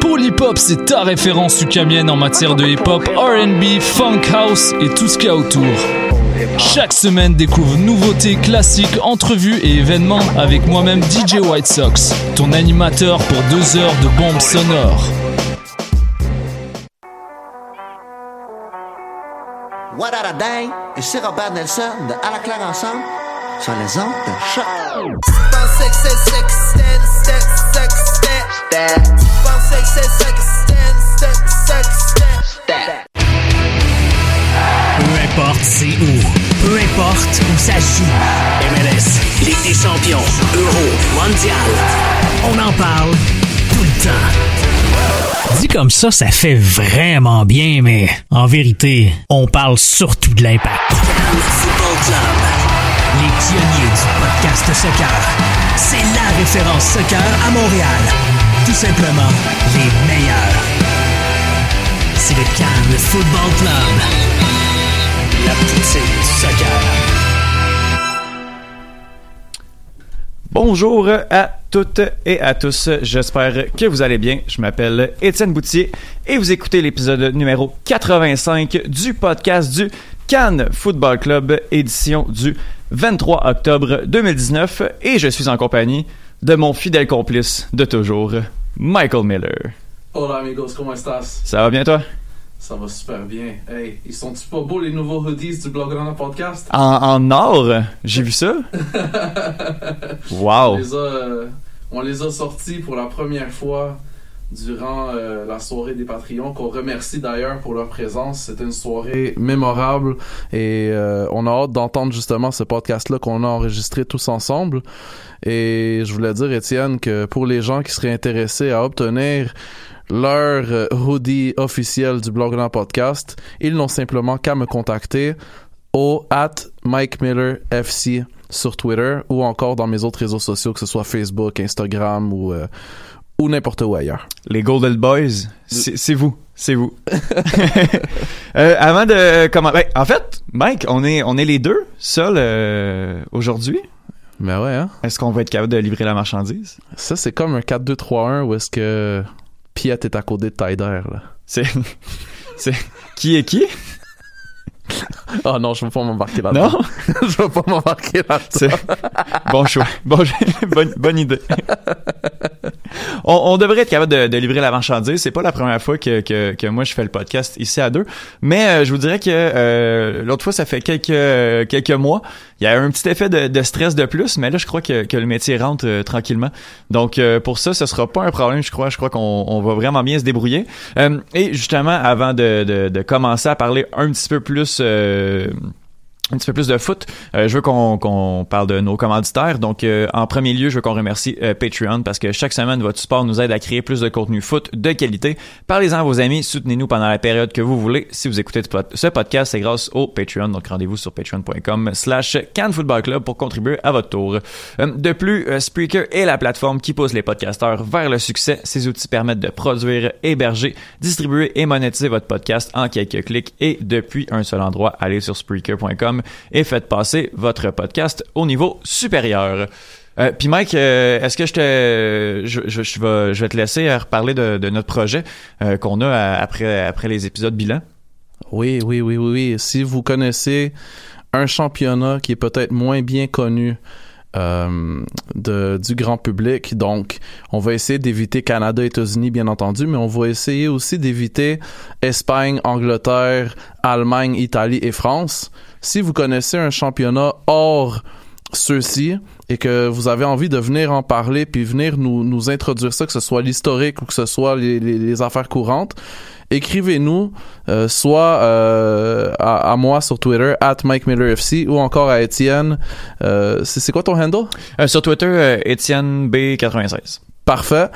Polypop, c'est ta référence ukamienne en matière de hip-hop, RB, funk house et tout ce qu'il y a autour. Chaque semaine, découvre nouveautés, classiques, entrevues et événements avec moi-même DJ White Sox, ton animateur pour deux heures de bombes sonores. Ici Robert Nelson À la sur les ondes de choc. Peu importe c'est où, peu importe où ça joue. MLS, Ligue des champions, Euro, Mondial. On en parle tout le temps. Dit comme ça, ça fait vraiment bien, mais en vérité, on parle surtout de l'impact. Football Club. Les pionniers du podcast soccer. C'est la référence soccer à Montréal. Tout simplement les meilleurs. C'est le Cannes Football Club. La poutine du soccer. Bonjour à toutes et à tous, j'espère que vous allez bien. Je m'appelle Étienne Boutier et vous écoutez l'épisode numéro 85 du podcast du Cannes Football Club, édition du 23 octobre 2019 et je suis en compagnie de mon fidèle complice de toujours, Michael Miller. Hola amigos, ¿cómo estás? Ça va bien toi? Ça va super bien. Hey, ils sont-tu pas beaux les nouveaux hoodies du Blog Runner Podcast? En, en or, j'ai vu ça? On Wow. les a, euh, on les a sortis pour la première fois durant euh, la soirée des Patreons, qu'on remercie d'ailleurs pour leur présence. C'était une soirée mémorable et euh, on a hâte d'entendre justement ce podcast-là qu'on a enregistré tous ensemble. Et je voulais dire, Étienne, que pour les gens qui seraient intéressés à obtenir leur euh, hoodie officiel du Blog Podcast, ils n'ont simplement qu'à me contacter au at Mike Miller FC sur Twitter ou encore dans mes autres réseaux sociaux, que ce soit Facebook, Instagram ou, ou n'importe où ailleurs. Les Golden Boys, c'est vous. C'est vous. Euh, avant de comment ben, en fait, Mike, on est on est les deux seuls euh, aujourd'hui. Mais ouais, hein? Est-ce qu'on va être capable de livrer la marchandise? Ça, c'est comme un 4-2-3-1 où est-ce que Piet est à côté de Tyder, là. C'est c'est qui est qui? Oh non, je veux pas m'embarquer là-dedans. Non, je veux pas m'embarquer là-dedans. bon choix. Bon, bonne bonne idée. on, on devrait être capable de, de livrer la marchandise. C'est pas la première fois que, que, que moi je fais le podcast ici à deux, mais euh, je vous dirais que euh, l'autre fois ça fait quelques quelques mois. Il y a un petit effet de, de stress de plus, mais là je crois que, que le métier rentre euh, tranquillement. Donc euh, pour ça, ce sera pas un problème. Je crois. Je crois qu'on on va vraiment bien se débrouiller. Euh, et justement, avant de, de, de commencer à parler un petit peu plus. Un petit peu plus de foot. Euh, je veux qu'on parle de nos commanditaires. Donc, euh, en premier lieu, je veux qu'on remercie euh, Patreon parce que chaque semaine, votre support nous aide à créer plus de contenu foot de qualité. Parlez-en à vos amis, soutenez-nous pendant la période que vous voulez. Si vous écoutez ce pod- ce podcast, c'est grâce au Patreon. Donc, rendez-vous sur patreon.com slash Club pour contribuer à votre tour. Euh, de plus, euh, Spreaker est la plateforme qui pousse les podcasteurs vers le succès. Ces outils permettent de produire, héberger, distribuer et monétiser votre podcast en quelques clics et depuis un seul endroit. Allez sur Spreaker.com et faites passer votre podcast au niveau supérieur. Euh, Puis Mike, euh, est-ce que je te, je, vais, te laisser reparler de, notre projet euh, qu'on a après après les épisodes bilan? Oui, oui, oui, oui, oui. Si vous connaissez un championnat qui est peut-être moins bien connu euh, de, du grand public. Donc, on va essayer d'éviter Canada, États-Unis, bien entendu, mais on va essayer aussi d'éviter Espagne, Angleterre, Allemagne, Italie et France. Si vous connaissez un championnat hors ceux-ci et que vous avez envie de venir en parler puis venir nous, nous introduire ça, que ce soit l'historique ou que ce soit les, affaires courantes, écrivez-nous euh, soit euh, à, à, moi sur Twitter at Mike Miller FC ou encore à Étienne. Euh, c'est quoi ton handle? Euh, sur Twitter, Étienne B96. Parfait.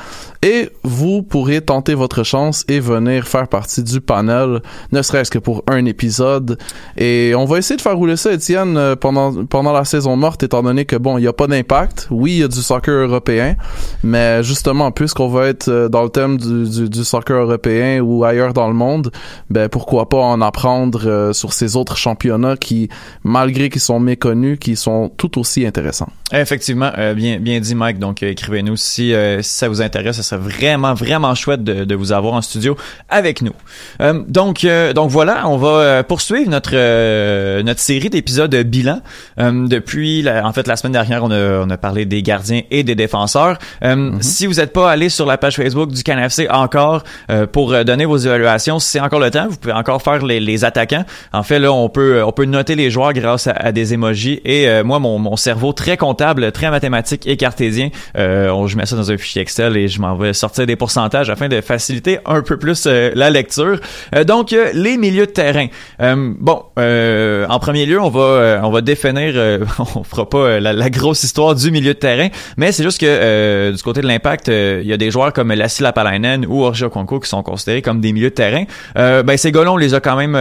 Et vous pourrez tenter votre chance et venir faire partie du panel, ne serait-ce que pour un épisode. Et on va essayer de faire rouler ça, Étienne, euh, pendant, pendant la saison morte, étant donné que, bon, il n'y a pas d'impact. Oui, il y a du soccer européen, mais justement, puisqu'on va être euh, dans le thème du, du, soccer européen ou ailleurs dans le monde, ben, pourquoi pas en apprendre euh, sur ces autres championnats qui, malgré qu'ils sont méconnus, qui sont tout aussi intéressants. Effectivement, bien, bien dit, Mike. Donc, écrivez-nous si, si ça vous intéresse. Ça serait vraiment, vraiment chouette de, de vous avoir en studio avec nous. Euh, donc, euh, donc voilà, on va poursuivre notre euh, notre série d'épisodes bilan. depuis, la, en fait, la semaine dernière, on a, on a parlé des gardiens et des défenseurs. Mm-hmm. Si vous n'êtes pas allé sur la page Facebook du CanFC encore pour donner vos évaluations, c'est encore le temps. Vous pouvez encore faire les, les, attaquants. En fait, là, on peut on peut noter les joueurs grâce à, à des emojis. Et moi, mon, mon cerveau très comptable, très mathématique et cartésien, on, je mets ça dans un fichier Excel et je m'en vais sortir des pourcentages afin de faciliter un peu plus euh, la lecture. Euh, donc euh, les milieux de terrain. bon, en premier lieu, on va on va définir, on fera pas la, la, grosse histoire du milieu de terrain, mais c'est juste que du côté de l'impact, il y a des joueurs comme Lassie Lapalainen ou Orgia Conco qui sont considérés comme des milieux de terrain. ben ces gars-là, on les a quand même,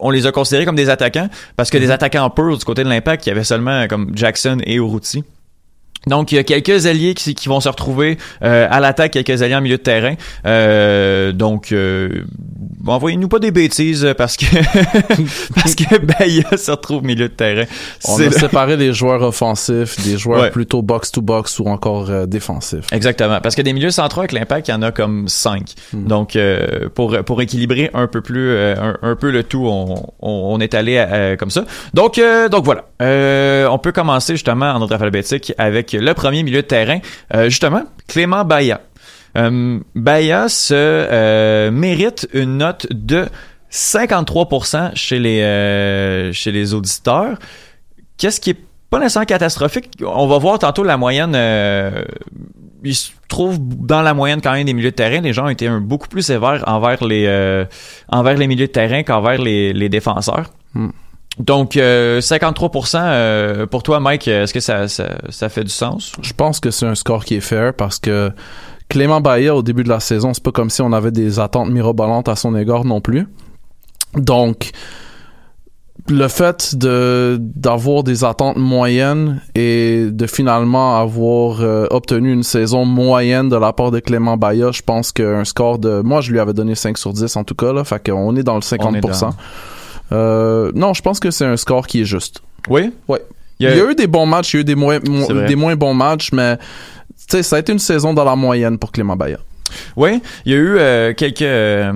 on les a considérés comme des attaquants parce que des mm-hmm. attaquants purs du côté de l'impact, il y avait seulement comme Jackson et Urruti. Donc il y a quelques alliés qui, qui vont se retrouver euh, à l'attaque, quelques alliés en milieu de terrain. Euh, donc euh, envoyez-nous pas des bêtises parce que parce que Bahia se retrouve milieu de terrain. On a séparé les joueurs offensifs des joueurs ouais. plutôt box to box ou encore euh, défensifs. Exactement, parce que des milieux centraux avec l'impact, il y en a comme cinq. Hmm. Donc euh, pour pour équilibrer un peu plus euh, un, un, peu le tout, on, on, on est allé comme ça. Donc donc voilà, on peut commencer justement en ordre alphabétique avec le premier milieu de terrain, justement Clément Bahia. Euh, Baya se euh, mérite une note de 53% chez les euh, chez les auditeurs. Qu'est-ce qui est pas nécessairement catastrophique? On va voir tantôt la moyenne. Euh, il se trouve dans la moyenne quand même des milieux de terrain. Les gens ont été beaucoup plus sévères envers les euh, envers les milieux de terrain qu'envers les, les défenseurs. Hmm. Donc, euh, 53% euh, pour toi, Mike, est-ce que ça, ça, ça, fait du sens? Je pense que c'est un score qui est fair parce que Clément Bahia, au début de la saison, c'est pas comme si on avait des attentes mirobolantes à son égard non plus. Donc, le fait de d'avoir des attentes moyennes et de finalement avoir euh, obtenu une saison moyenne de la part de Clément Bahia, je pense qu'un score de moi je lui avais donné 5 sur 10 en tout cas là, fait qu'on est dans le 50%. Euh, non, je pense que c'est un score qui est juste. Oui? Ouais. Il y, a... il y a eu des bons matchs, il y a eu des moins des moins bons matchs mais ça a été une saison dans la moyenne pour Clément Bayer. Oui, il y a eu euh, quelques euh,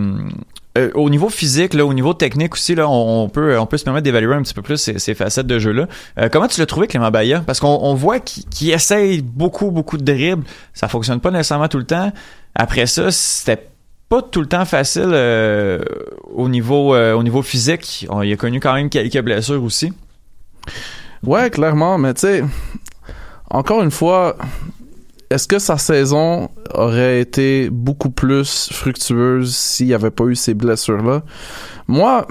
euh, au niveau physique, là, au niveau technique aussi, là, on, on peut on peut se permettre d'évaluer un petit peu plus ces, ces facettes de jeu là. Euh, comment tu l'as trouvé Clément Bayer Parce qu'on on voit qu'il qu essaye beaucoup beaucoup de dribbles, ça fonctionne pas nécessairement tout le temps. Après ça, c'était pas tout le temps facile euh, au niveau au niveau physique. Il a connu quand même quelques blessures aussi. Ouais, clairement, mais tu sais, encore une fois, est-ce que sa saison aurait été beaucoup plus fructueuse s'il n'y avait pas eu ces blessures-là? Moi,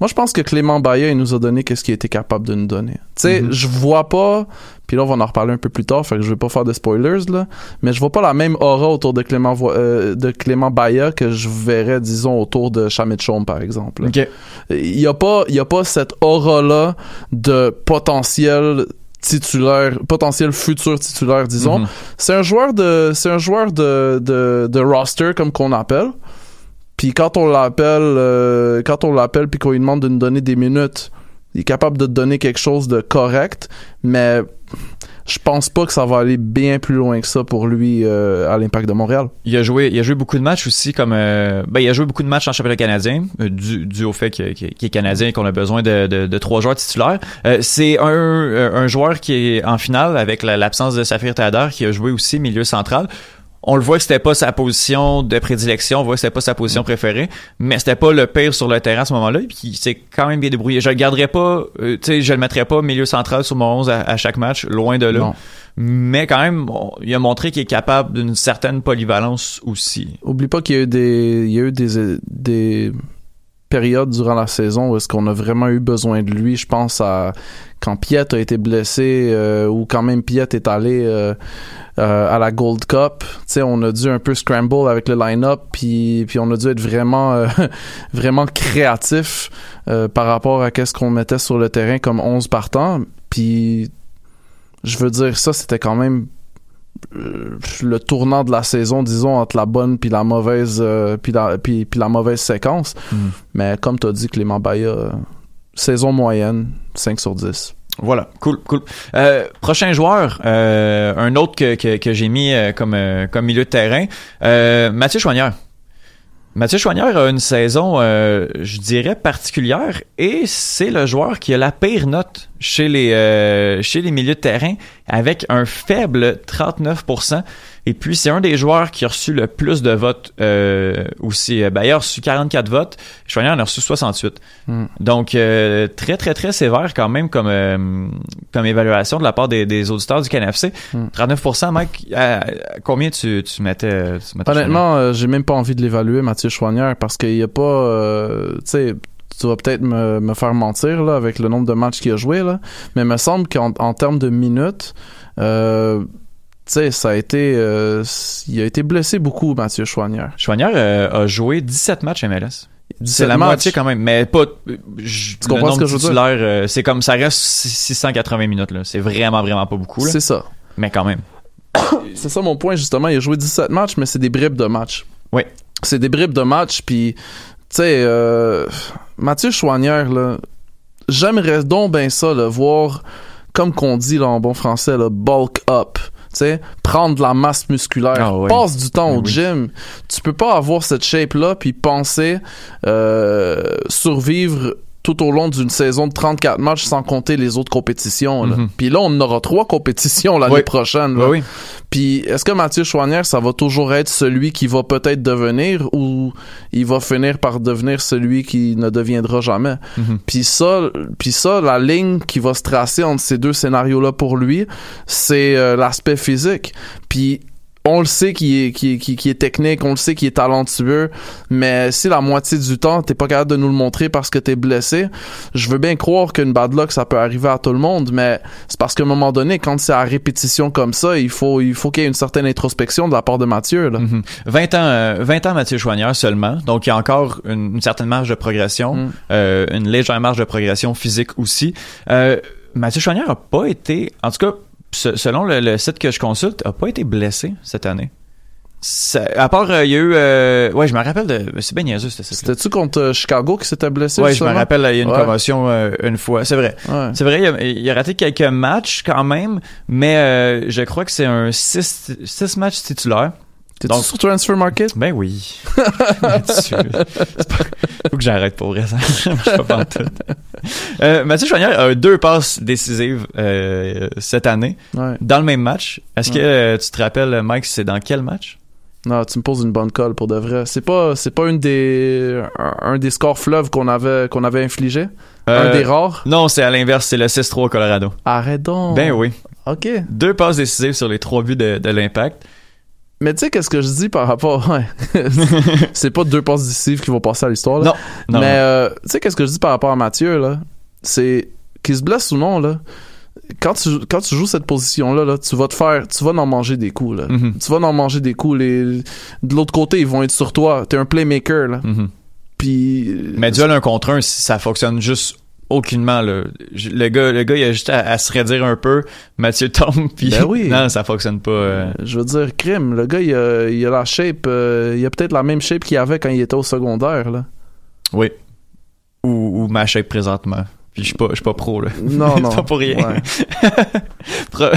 moi, je pense que Clément Baillet, il nous a donné qu'est-ce qu'il était capable de nous donner. Tu sais, mm-hmm. je vois pas, puis là, on va en reparler un peu plus tard, fait que je vais pas faire de spoilers, là, mais je vois pas la même aura autour de Clément, euh, de Clément Baillet que je verrais, disons, autour de Chamit Chaume, par exemple. Okay. Il y a pas, il y a pas cette aura-là de potentiel titulaire, potentiel futur titulaire, disons. Mm -hmm. C'est un joueur de, c'est un joueur de, de, de roster comme qu'on appelle. Puis quand on l'appelle, euh, quand on l'appelle puis qu'on lui demande de nous donner des minutes, il est capable de te donner quelque chose de correct, mais je pense pas que ça va aller bien plus loin que ça pour lui euh, à l'Impact de Montréal. Il a joué, il a joué beaucoup de matchs aussi comme, euh, ben il a joué beaucoup de matchs en championnat canadien, euh, dû, au fait qu'il est canadien et qu'on a besoin de, de, de trois joueurs titulaires. Euh, c'est un, un joueur qui est en finale avec la- l'absence de Safir Tader qui a joué aussi milieu central. On le voit que c'était pas sa position de prédilection, on voit que c'était pas sa position préférée, mais c'était pas le pire sur le terrain à ce moment-là, puis il s'est quand même bien débrouillé. Je le garderais pas, euh, tu sais, je le mettrais pas milieu central sur mon 11 à, à chaque match, loin de là. Non. Mais quand même, il a montré qu'il est capable d'une certaine polyvalence aussi. Oublie pas qu'il y a eu des, il y a eu des, des périodes durant la saison où est-ce qu'on a vraiment eu besoin de lui. Je pense à quand Piet a été blessé euh, ou quand même Piet est allé euh, euh, à la Gold Cup. Tu sais, on a dû un peu scramble avec le line-up, puis on a dû être vraiment euh, vraiment créatif euh, par rapport à qu'est-ce qu'on mettait sur le terrain comme 11 partants. Puis je veux dire ça, c'était quand même le tournant de la saison, disons, entre la bonne puis la mauvaise euh, puis la puis, puis la mauvaise séquence. Mm. Mais comme tu as dit, Clément Baya, euh, saison moyenne, 5 sur 10. Voilà, cool, cool. Euh, prochain joueur, euh, un autre que, que, que j'ai mis euh, comme, euh, comme milieu de terrain, euh, Mathieu Choignard. Mathieu Choignard a une saison, euh, je dirais, particulière et c'est le joueur qui a la pire note chez les, euh, chez les milieux de terrain avec un faible 39%. Et puis, c'est un des joueurs qui a reçu le plus de votes euh, aussi. Ben, il a reçu 44 votes. Choignard en a reçu 68. Hmm. Donc, euh, très, très, très sévère quand même comme, euh, comme évaluation de la part des, des auditeurs du. Hmm. 39%, Mike, à- à combien tu, tu mettais, tu mettais Honnêtement, euh, j'ai même pas envie de l'évaluer, Mathieu Chouanière, parce qu'il y a pas, euh, tu sais, tu vas peut-être me, me faire mentir là avec le nombre de matchs qu'il a joué là, mais il me semble qu'en en termes de minutes, euh, sais, ça a été, euh, il a été blessé beaucoup, Mathieu Chouanière. Choignard euh, a joué 17 matchs MLS. C'est 17 la matchs. moitié quand même, mais pas. je- Tu le comprends ce que je veux dire? titulaire, euh, c'est comme ça reste 680 minutes là. C'est vraiment vraiment pas beaucoup là. C'est ça. Mais quand même. C'est ça mon point justement. Il a joué 17 matchs, mais c'est des bribes de matchs. Oui. C'est des bribes de matchs, puis tu sais, euh, Mathieu Chouanière là, j'aimerais donc bien ça le voir, comme qu'on dit là en bon français, là, bulk up. Sais, prendre de la masse musculaire, Ah passe du temps au oui. gym. Tu peux pas avoir cette shape là puis penser euh, survivre tout au long d'une saison de 34 matchs sans compter les autres compétitions. là. Mhm. Puis là, on aura trois compétitions l'année Oui. prochaine. là. Oui, oui. Puis est-ce que Mathieu Chouanière, ça va toujours être celui qui va peut-être devenir ou il va finir par devenir celui qui ne deviendra jamais? Mhm. Puis ça, puis ça, la ligne qui va se tracer entre ces deux scénarios-là pour lui, c'est euh, l'aspect physique. Puis on le sait qu'il est, technique, on le sait qu'il est talentueux, mais si la moitié du temps, t'es pas capable de nous le montrer parce que t'es blessé, je veux bien croire qu'une bad luck, ça peut arriver à tout le monde, mais c'est parce qu'à un moment donné, quand c'est à répétition comme ça, il faut, il faut qu'il y ait une certaine introspection de la part de Mathieu, là. Mhm. 20 ans, euh, 20 ans Mathieu Choignard seulement, donc il y a encore une, une certaine marge de progression, Mm. euh, une légère marge de progression physique aussi. Euh, Mathieu Choignard a pas été, en tout cas, selon le, le site que je consulte, a pas été blessé cette année. Ça- à part, euh, il y a eu, euh, ouais, je me rappelle de, c'est bien niaiseux C'était-tu contre euh, Chicago qui s'était blessé? Ouais, je me rappelle, il y a une Ouais. commotion euh, une fois, c'est vrai. Ouais. C'est vrai, il a, il a raté quelques matchs quand même, mais euh, je crois que c'est un 6 six matchs titulaires. T'es-tu sur Transfer Market? Ben oui. Faut que j'arrête pour vrai, ça marche pas pantoute. Euh, Mathieu Choignard a deux passes décisives euh, cette année Ouais. dans le même match. Est-ce que euh, tu te rappelles, Mike, c'est dans quel match? Non, tu me poses une bonne colle pour de vrai. C'est pas, c'est pas une des, un, des scores fleuves qu'on avait, qu'on avait infligé? un des rares? Non, c'est à l'inverse, c'est le 6-3 au Colorado. Arrête donc. Ben oui. OK. Deux passes décisives sur les trois buts de, de l'impact. Mais tu sais, qu'est-ce que je dis par rapport. Ouais. c'est pas deux passes décisives qui vont passer à l'histoire, là. Non, non. Mais euh, tu sais, qu'est-ce que je dis par rapport à Mathieu, là? C'est qu'il se blesse ou non, là. Quand tu, quand tu joues cette position-là, là, tu vas te faire. Tu vas en manger des coups, là. Mhm. Tu vas en manger des coups. Les, de l'autre côté, ils vont être sur toi. T'es un playmaker, là. Mhm. Puis. Mais duel un contre un, ça fonctionne juste aucunement là. Le gars, le gars, il a juste à, à se redire un peu. Mathieu tombe, puis Ben oui. non, ça fonctionne pas. euh. Je veux dire, crime, le gars, il a, il a la shape, euh, il a peut-être la même shape qu'il avait quand il était au secondaire, là. Oui. Ou, ou ma shape présentement. Puis je suis pas, je suis pas pro, là. Non, non. pas pour rien. Ouais. Pro-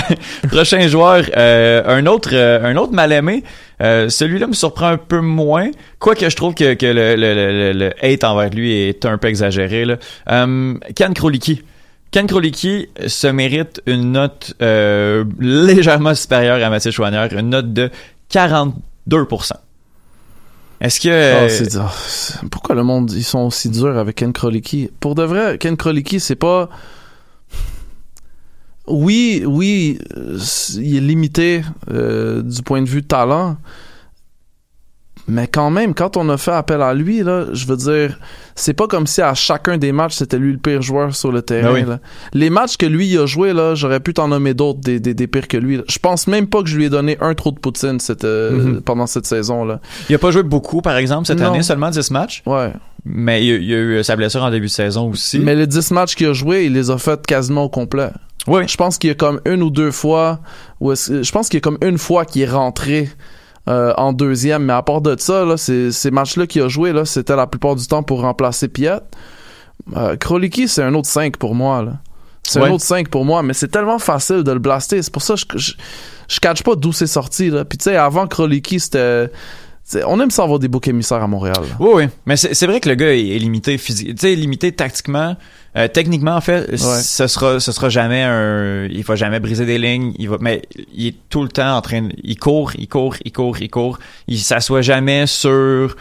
Prochain joueur, euh, un autre, euh, un autre mal aimé. Euh, Celui-là me surprend un peu moins, quoique je trouve que, que le, le, le, le hate envers lui est un peu exagéré. Là. Euh, Ken Kroliki. Ken Kroliki se mérite une note euh, légèrement supérieure à Mathieu Chouanière, une note de 42%. Est-ce que... Oh, c'est dur. Pourquoi le monde, ils sont aussi durs avec Ken Kroliki? Pour de vrai, Ken Kroliki, c'est pas... Oui, oui, euh, il est limité euh, du point de vue talent, mais quand même, quand on a fait appel à lui, là, je veux dire, c'est pas comme si à chacun des matchs, c'était lui le pire joueur sur le terrain. Ben oui. là. Les matchs que lui il a joué, là, j'aurais pu t'en nommer d'autres des, des, des pires que lui. là. Je pense même pas que je lui ai donné un trou de poutine cette, euh, Mhm. pendant cette saison-là. Il a pas joué beaucoup, par exemple, cette Non. année, seulement 10 matchs. Ouais. Mais il y a, il a eu sa blessure en début de saison aussi. Mais les 10 matchs qu'il a joué, il les a fait quasiment au complet. Oui. Je pense qu'il y a comme une ou deux fois, où je pense qu'il y a comme une fois qu'il est rentré euh, en deuxième, mais à part de ça, là, ces, matchs-là qu'il a joué, là, c'était la plupart du temps pour remplacer Piet. Euh, Kroliki, c'est un autre 5 pour moi. C'est Ouais. un autre 5 pour moi, mais c'est tellement facile de le blaster. C'est pour ça que je, je, je catch pas d'où c'est sorti. Là. Puis tu sais, avant Kroliki, c'était... On aime ça avoir des boucs émissaires à Montréal. là. Oui, oui. Mais c'est vrai que le gars est, limité physique. Limité tactiquement. Euh, techniquement, en fait, ce sera, ce sera jamais un, il va jamais briser des lignes. Il va, mais il est tout le temps en train, de- il court, il court, il court, il court. Il s'assoit jamais sur,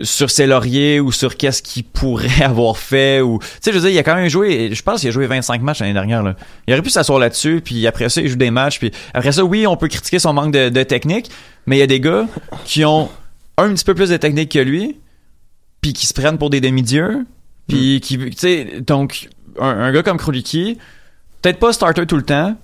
sur ses lauriers ou sur qu'est-ce qu'il pourrait avoir fait ou, tu sais, je veux dire, il a quand même joué, je pense qu'il a joué 25 matchs l'année dernière, là. Il aurait pu s'asseoir là-dessus, puis après ça, il joue des matchs, puis après ça, oui, on peut critiquer son manque de, de technique, mais il y a des gars qui ont un petit peu plus de technique que lui, puis qui se prennent pour des demi-dieux, puis qui, tu sais, donc, un, un gars comme Kroliki, peut-être pas starter tout le temps,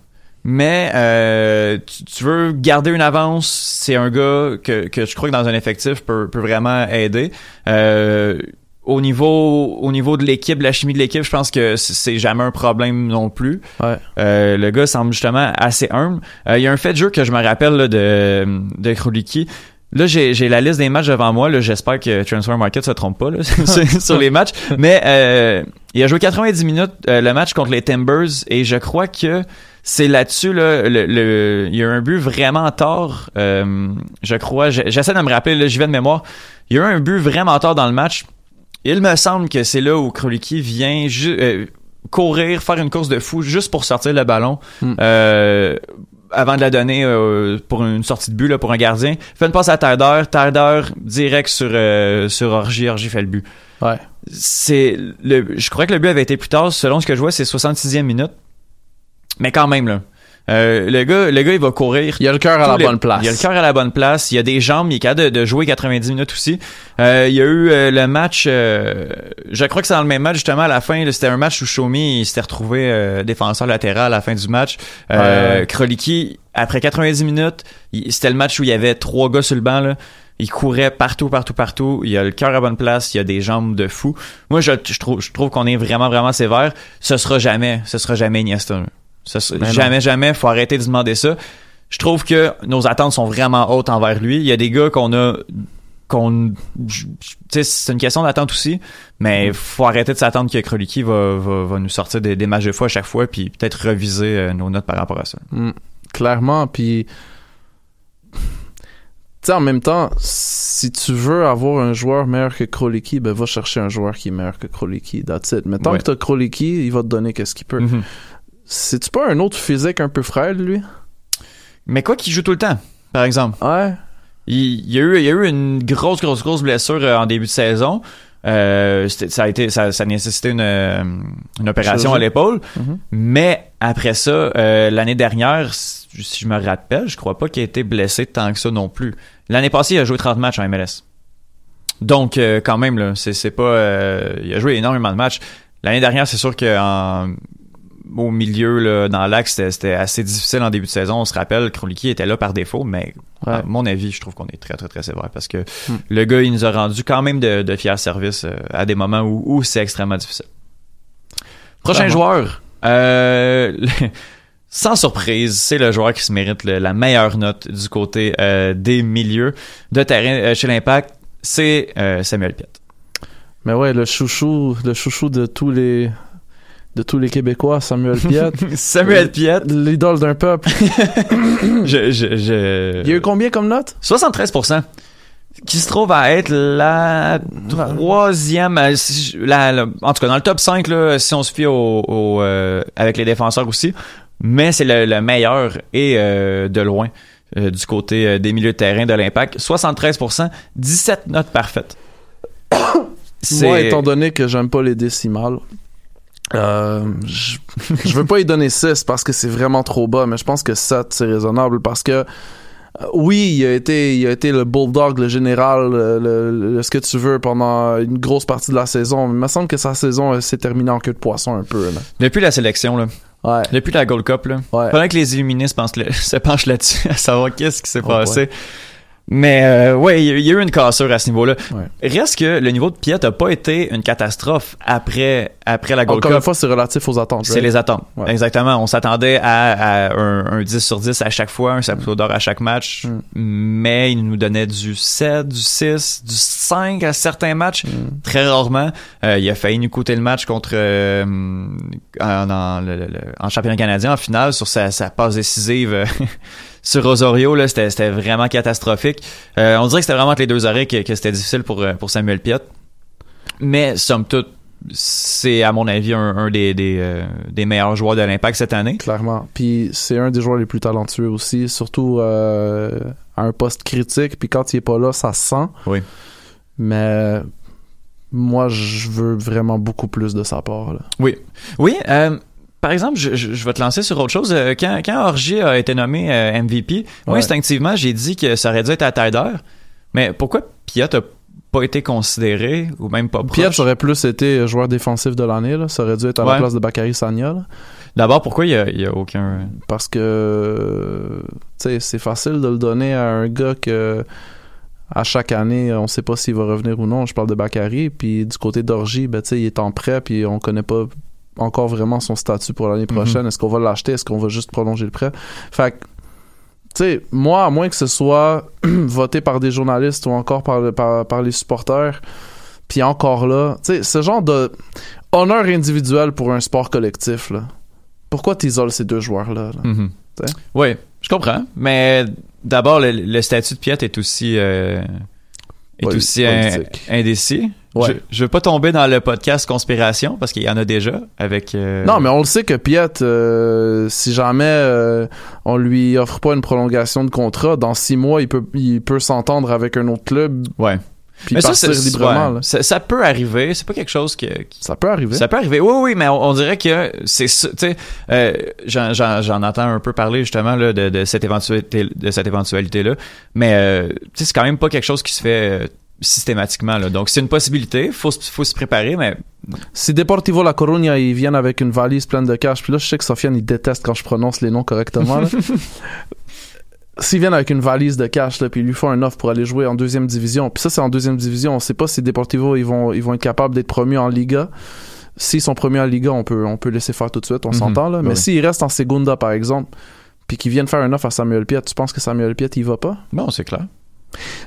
mais euh, tu, tu veux garder une avance, c'est un gars que, que je crois que dans un effectif peut, peut vraiment aider. Euh, au niveau au niveau de l'équipe, de la chimie de l'équipe, je pense que c'est jamais un problème non plus. Ouais. Euh, le gars semble justement assez humble. Euh, Il y a un fait de jeu que je me rappelle là, de de Kroliki. Là, j'ai j'ai la liste des matchs devant moi. Là, j'espère que Transfer Market se trompe pas là, sur, les matchs. Mais euh, il a joué 90 minutes euh, le match contre les Timbers et je crois que c'est là-dessus là, le, le- il y a eu un but vraiment tard. euh, je crois. J'essaie de me rappeler. J'y vais de mémoire. Il y a eu un but vraiment tard dans le match. Il me semble que c'est là où Kroliki vient euh, courir, faire une course de fou juste pour sortir le ballon. Mm. Euh, avant de la donner euh, pour une sortie de but là, pour un gardien. Fait une passe à Tarder, Tarder direct sur euh, sur Orgy, Orgy fait le but. Ouais. C'est le je crois que le but avait été plus tard selon ce que je vois, c'est 66e minute. Mais quand même là. Euh, le gars le gars il va courir Il a le cœur à la les- bonne place. Il a le cœur à la bonne place. Il a des jambes. Il est capable de, de jouer 90 minutes aussi. Euh, il y a eu euh, le match. euh, je crois que c'est dans le même match justement à la fin. C'était un match où Shomi s'était retrouvé euh, défenseur latéral à la fin du match. Euh. Kroliki après 90 minutes, il- c'était le match où il y avait trois gars sur le banc là. Il courait partout, partout, partout. Il a le cœur à bonne place. Il a des jambes de fou. Moi, je, je trouve, je trouve qu'on est vraiment, vraiment sévère. Ce sera jamais, ce sera jamais Iniesta. Là. Ce sera- Mais non. jamais, jamais. Faut arrêter de demander ça. Je trouve que nos attentes sont vraiment hautes envers lui. Il y a des gars qu'on a qu'on tu sais c'est une question d'attente aussi mais faut arrêter de s'attendre que Kroliki va, va, va nous sortir des, des matchs de fois à chaque fois puis peut-être reviser euh, nos notes par rapport à ça Mm, clairement, puis tu sais, en même temps, si tu veux avoir un joueur meilleur que Kroliki, ben va chercher un joueur qui est meilleur que Kroliki, that's it. Mais tant Ouais. que t'as Kroliki, il va te donner qu'est-ce qu'il peut. Mhm. C'est-tu pas un autre physique un peu frêle, lui? mais quoi qu'il joue tout le temps par exemple. Ouais. il, y a eu il y a eu une grosse grosse grosse blessure euh, en début de saison. Euh, ça a été ça, ça nécessitait une, euh, une opération à l'épaule. Mhm. mais après ça euh, l'année dernière si je me rappelle je crois pas qu'il a été blessé tant que ça non plus. L'année passée il a joué 30 matchs en MLS donc euh, quand même là c'est pas il a joué énormément de matchs. L'année dernière c'est sûr que en- au milieu là, dans l'axe c'était- assez difficile en début de saison on se rappelle Kroliki était là par défaut mais Ouais. à mon avis, je trouve qu'on est très, très, très sévère parce que Hmm. le gars, il nous a rendu quand même de, de fiers services euh, à des moments où, où c'est extrêmement difficile. Prochain joueur? Euh, sans surprise, c'est le joueur qui se mérite le- la meilleure note du côté euh, des milieux de terrain euh, chez l'Impact. C'est euh, Samuel Piet. Mais ouais, le chouchou, le chouchou de tous les de tous les Québécois, Samuel Piette. Samuel Piette. L'idole d'un peuple. je, je, je... Il y a eu combien comme note? 73%. Qui se trouve à être la troisième, euh, la, la- en tout cas dans le top 5 là, si on se fie au, au, euh, avec les défenseurs aussi, mais c'est le, le meilleur et euh, de loin euh, du côté des milieux de terrain de l'impact. 73%, 17 notes parfaites. Moi, étant donné que j'aime pas les décimales, euh, je, je veux pas y donner 6 parce que c'est vraiment trop bas, mais je pense que 7 c'est raisonnable parce que euh, oui, il a été, il a été le bulldog, le général, le, le- le- ce que tu veux pendant une grosse partie de la saison. Mais il me semble que sa saison euh, s'est terminée en queue de poisson un peu. Là. Depuis la sélection, là, Ouais. depuis la Gold Cup, là, Ouais. pendant que les illuministes pensent le- se penchent là-dessus, à savoir qu'est-ce qui s'est Oh, passé. Mais euh, ouais, il y, a- il y a eu une cassure à ce niveau-là. Ouais. Reste que le niveau de Piet a pas été une catastrophe après après la Gold Encore Cup. une fois, c'est relatif aux attentes. C'est right? les attentes. Ouais. Exactement. On s'attendait à, à un, un 10 sur 10 à chaque fois, un sapoteau d'or à chaque match. Mm. Mais il nous donnait du 7, du 6, du 5 à certains matchs. Mm. Très rarement. Euh, il a failli nous coûter le match contre euh, en, en, le- le- le- en championnat canadien en finale sur sa, sa passe décisive euh, sur Osorio. Là, c'était, vraiment catastrophique. Euh, on dirait que c'était vraiment entre les deux oreilles que, que c'était difficile pour, euh, pour Samuel Piet. Mais somme toute, c'est à mon avis un, un des, des, euh, des meilleurs joueurs de l'Impact cette année. Clairement. Puis c'est un des joueurs les plus talentueux aussi, surtout euh, à un poste critique. Puis quand il est pas là, ça se sent. Oui. Mais moi, je veux vraiment beaucoup plus de sa part. Là. Oui. Oui. euh, par exemple, je, je, je vais te lancer sur autre chose. Euh, Quand, quand Orgier a été nommé euh, MVP, moi, Ouais. instinctivement, j'ai dit que ça aurait dû être à Taider. Mais pourquoi Piat a pas été considéré ou même pas proche? Pierre aurait plus été joueur défensif de l'année. Ça aurait dû être à Ouais. la place de Bakary Sagna. D'abord, pourquoi il y a, a aucun... Parce que tu sais, c'est facile de le donner à un gars que à chaque année, on sait pas s'il va revenir ou non. Je parle de Bakary. Puis du côté d'Orgie, ben, tu sais, il est en prêt, puis on connaît pas encore vraiment son statut pour l'année prochaine. Est-ce qu'on va l'acheter? Est-ce qu'on va juste prolonger le prêt? Fait que, tu sais, moi, à moins que ce soit voté par des journalistes ou encore par, le- par, par les supporters, puis encore là, tu sais, ce genre de honneur individuel pour un sport collectif, là. Pourquoi t'isoles ces deux joueurs-là? là? Mhm. Oui, je comprends. Mais d'abord, le, le statut de Piat est aussi... euh, est aussi in- indécis. Ouais. Je, je veux pas tomber dans le podcast conspiration parce qu'il y en a déjà avec euh, Non, mais on le sait que Piet, euh, si jamais euh, on lui offre pas une prolongation de contrat, dans six mois, il peut, il peut s'entendre avec un autre club ouais puis mais ça, partir c'est- librement. ouais. là. ça, ça peut arriver c'est pas quelque chose que, qui- Ça peut arriver. ça peut arriver oui oui mais on, on dirait que c'est ça, tu sais euh, j'en, j'en, j'en entends un peu parler justement là, de, de cette éventualité de cette éventualité là mais euh, tu sais c'est quand même pas quelque chose qui se fait euh, systématiquement là. donc c'est une possibilité faut faut se préparer mais Si Deportivo La Coruña, ils viennent avec une valise pleine de cash, puis là, je sais que Sofiane, il déteste quand je prononce les noms correctement. S'ils viennent avec une valise de cash, là, puis ils lui font un offre pour aller jouer en deuxième division, puis ça, c'est en deuxième division, on sait pas si Deportivo, ils vont, ils vont être capables d'être promus en Liga. S'ils sont promus en Liga, on peut, on peut laisser faire tout de suite, on Mhm. s'entend, là. Ben Mais oui. s'ils restent en Segunda, par exemple, puis qu'ils viennent faire un offre à Samuel Piet, tu penses que Samuel Piet, il va pas? bon c'est clair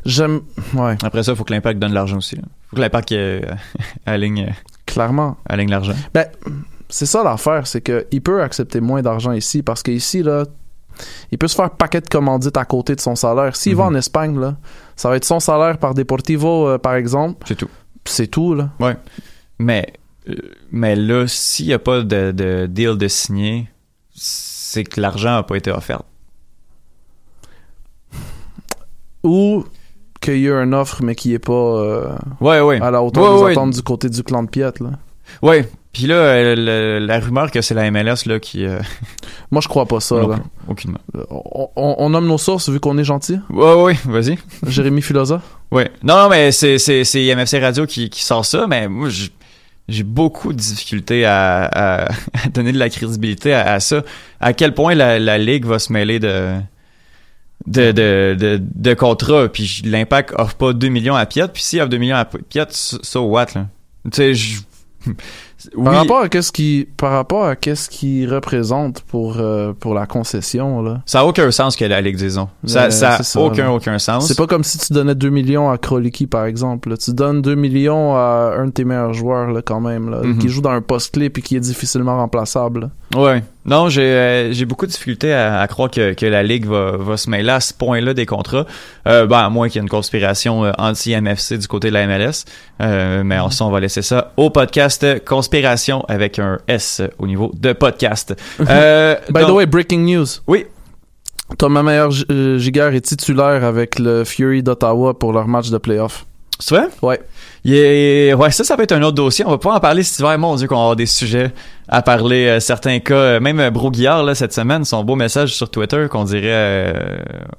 J'aime, ouais, après ça faut que l'impact donne l'argent aussi là. faut que l'impact euh, aligne euh, clairement. aligne l'argent Ben, c'est ça l'affaire, c'est que il peut accepter moins d'argent ici parce que ici là, il peut se faire paquet de commandites à côté de son salaire. S'il va Mhm. en Espagne là, ça va être son salaire par Deportivo euh, par exemple, c'est tout c'est tout là. Ouais. Mais, mais là, s'il n'y a pas de, de deal de signé, c'est que l'argent n'a pas été offert. Ou qu'il y a une offre mais qui est pas euh, Ouais, ouais. à la hauteur Ouais, des attentes du côté du clan de Piette là. Ouais. Puis là, euh, le- la rumeur que c'est la MLS là, qui. euh, Moi je crois pas ça non là. plus, aucunement. On, on- on nomme nos sources vu qu'on est gentil. Ouais, ouais, vas-y. Jérémy Filosa. Ouais. Non, non, mais c'est, c'est, c'est MFC Radio qui, qui sort ça, mais moi, j'ai, j'ai beaucoup de difficultés à, à, à donner de la crédibilité à, à ça. À quel point la, la Ligue va se mêler de. De, de, de, de contrats, puis l'impact offre pas 2 millions à Piat, puis s'il offre 2 millions à Piat, so what, là? Tu sais, je- oui, Par rapport à qu'est-ce qui, par rapport à qu'est-ce qui représente pour euh, pour la concession là? ça a aucun sens que la ligue, disons. Ça, a ça, aucun, là. aucun sens. C'est pas comme si tu donnais 2 millions à Kroliki par exemple. là. Tu donnes 2 millions à un de tes meilleurs joueurs là quand même là, Mhm. qui joue dans un poste clé puis qui est difficilement remplaçable. là. Ouais. Non, j'ai euh, beaucoup de difficultés à, à croire que, que la ligue va, va se mêler à ce point-là des contrats. Euh, ben, à moins qu'il y ait une conspiration euh, anti-MFC du côté de la MLS. Euh, mais en ça, on va laisser ça au podcast Conspiration avec un S au niveau de podcast. Euh, By the way, breaking news. Oui. Thomas Meyer euh, Giguère est titulaire avec le Fury d'Ottawa pour leur match de playoff. C'est vrai? Ouais. Est- Ouais, ça, ça va être un autre dossier. On va pas en parler cet hiver. Mon Dieu, qu'on va avoir des sujets à parler. euh, certains cas, euh, même euh, Bro Guillard, là, cette semaine, son beau message sur Twitter qu'on dirait, euh,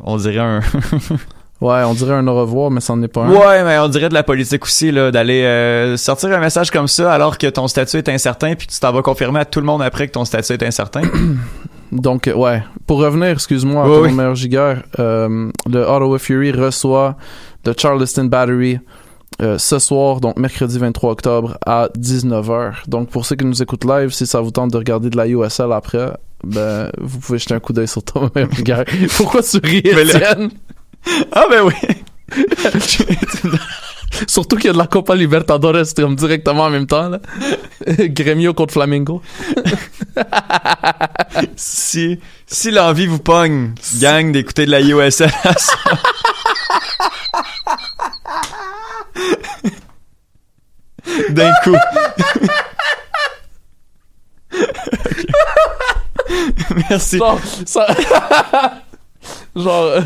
on dirait un, Ouais, on dirait un au revoir, mais c'en est pas un. Ouais, mais on dirait de la politique aussi, là, d'aller euh, sortir un message comme ça alors que ton statut est incertain, puis tu t'en vas confirmer à tout le monde après que ton statut est incertain. Donc, euh, ouais. Pour revenir, excuse-moi, à Oui. Meyer Giguère, euh, le Ottawa Fury reçoit le Charleston Battery euh, ce soir, donc mercredi 23 octobre à 19h. Donc, pour ceux qui nous écoutent live, si ça vous tente de regarder de la USL après, ben, vous pouvez jeter un coup d'œil sur Thomas Giguère. Pourquoi tu ris, Étienne? ah ben oui! Surtout qu'il y a de la Copa Libertadores comme directement en même temps, là. Gremio contre Flamingo. si si l'envie vous pogne, gang, d'écouter de la USL à soir. D'un coup. Merci. Genre, ça... Genre, euh,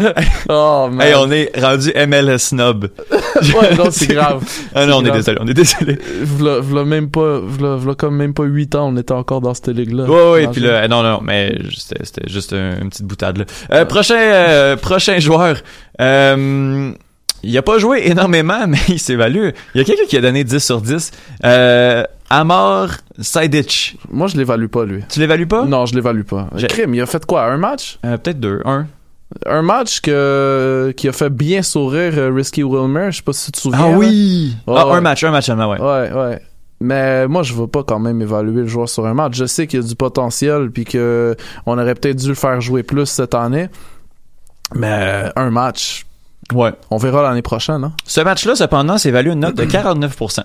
oh, man. Hey, on est rendu MLS snob. Ouais, non, c'est grave. Ah non, on C'est est grave. désolé, on est désolé. V'là, v'là même pas, v'là, v'là comme même pas 8 ans, on était encore dans cette ligue-là. Ouais, ouais, puis là, non, non, mais c'était, c'était juste un- une petite boutade, là. Euh, prochain, euh, prochain joueur. Euh, il a pas joué énormément, mais il s'évalue. Il y a quelqu'un qui a donné 10 sur 10. Euh, Amor Saidic. Moi, je l'évalue pas, lui. Tu l'évalues pas? Non, je l'évalue pas. J'ai- Crime, il a fait quoi? Un match? Euh, peut-être deux. Un. Un match que, qui a fait bien sourire euh, Risky Wilmer. Je sais pas si tu te souviens. Ah oui! Ah, ouais. un match, un match seulement, ouais. Ouais, ouais. Mais moi, je veux pas quand même évaluer le joueur sur un match. Je sais qu'il y a du potentiel, puis que on aurait peut-être dû le faire jouer plus cette année. Mais euh, un match, Ouais. on verra l'année prochaine. Hein? Ce match-là, cependant, s'évalue une note de 49%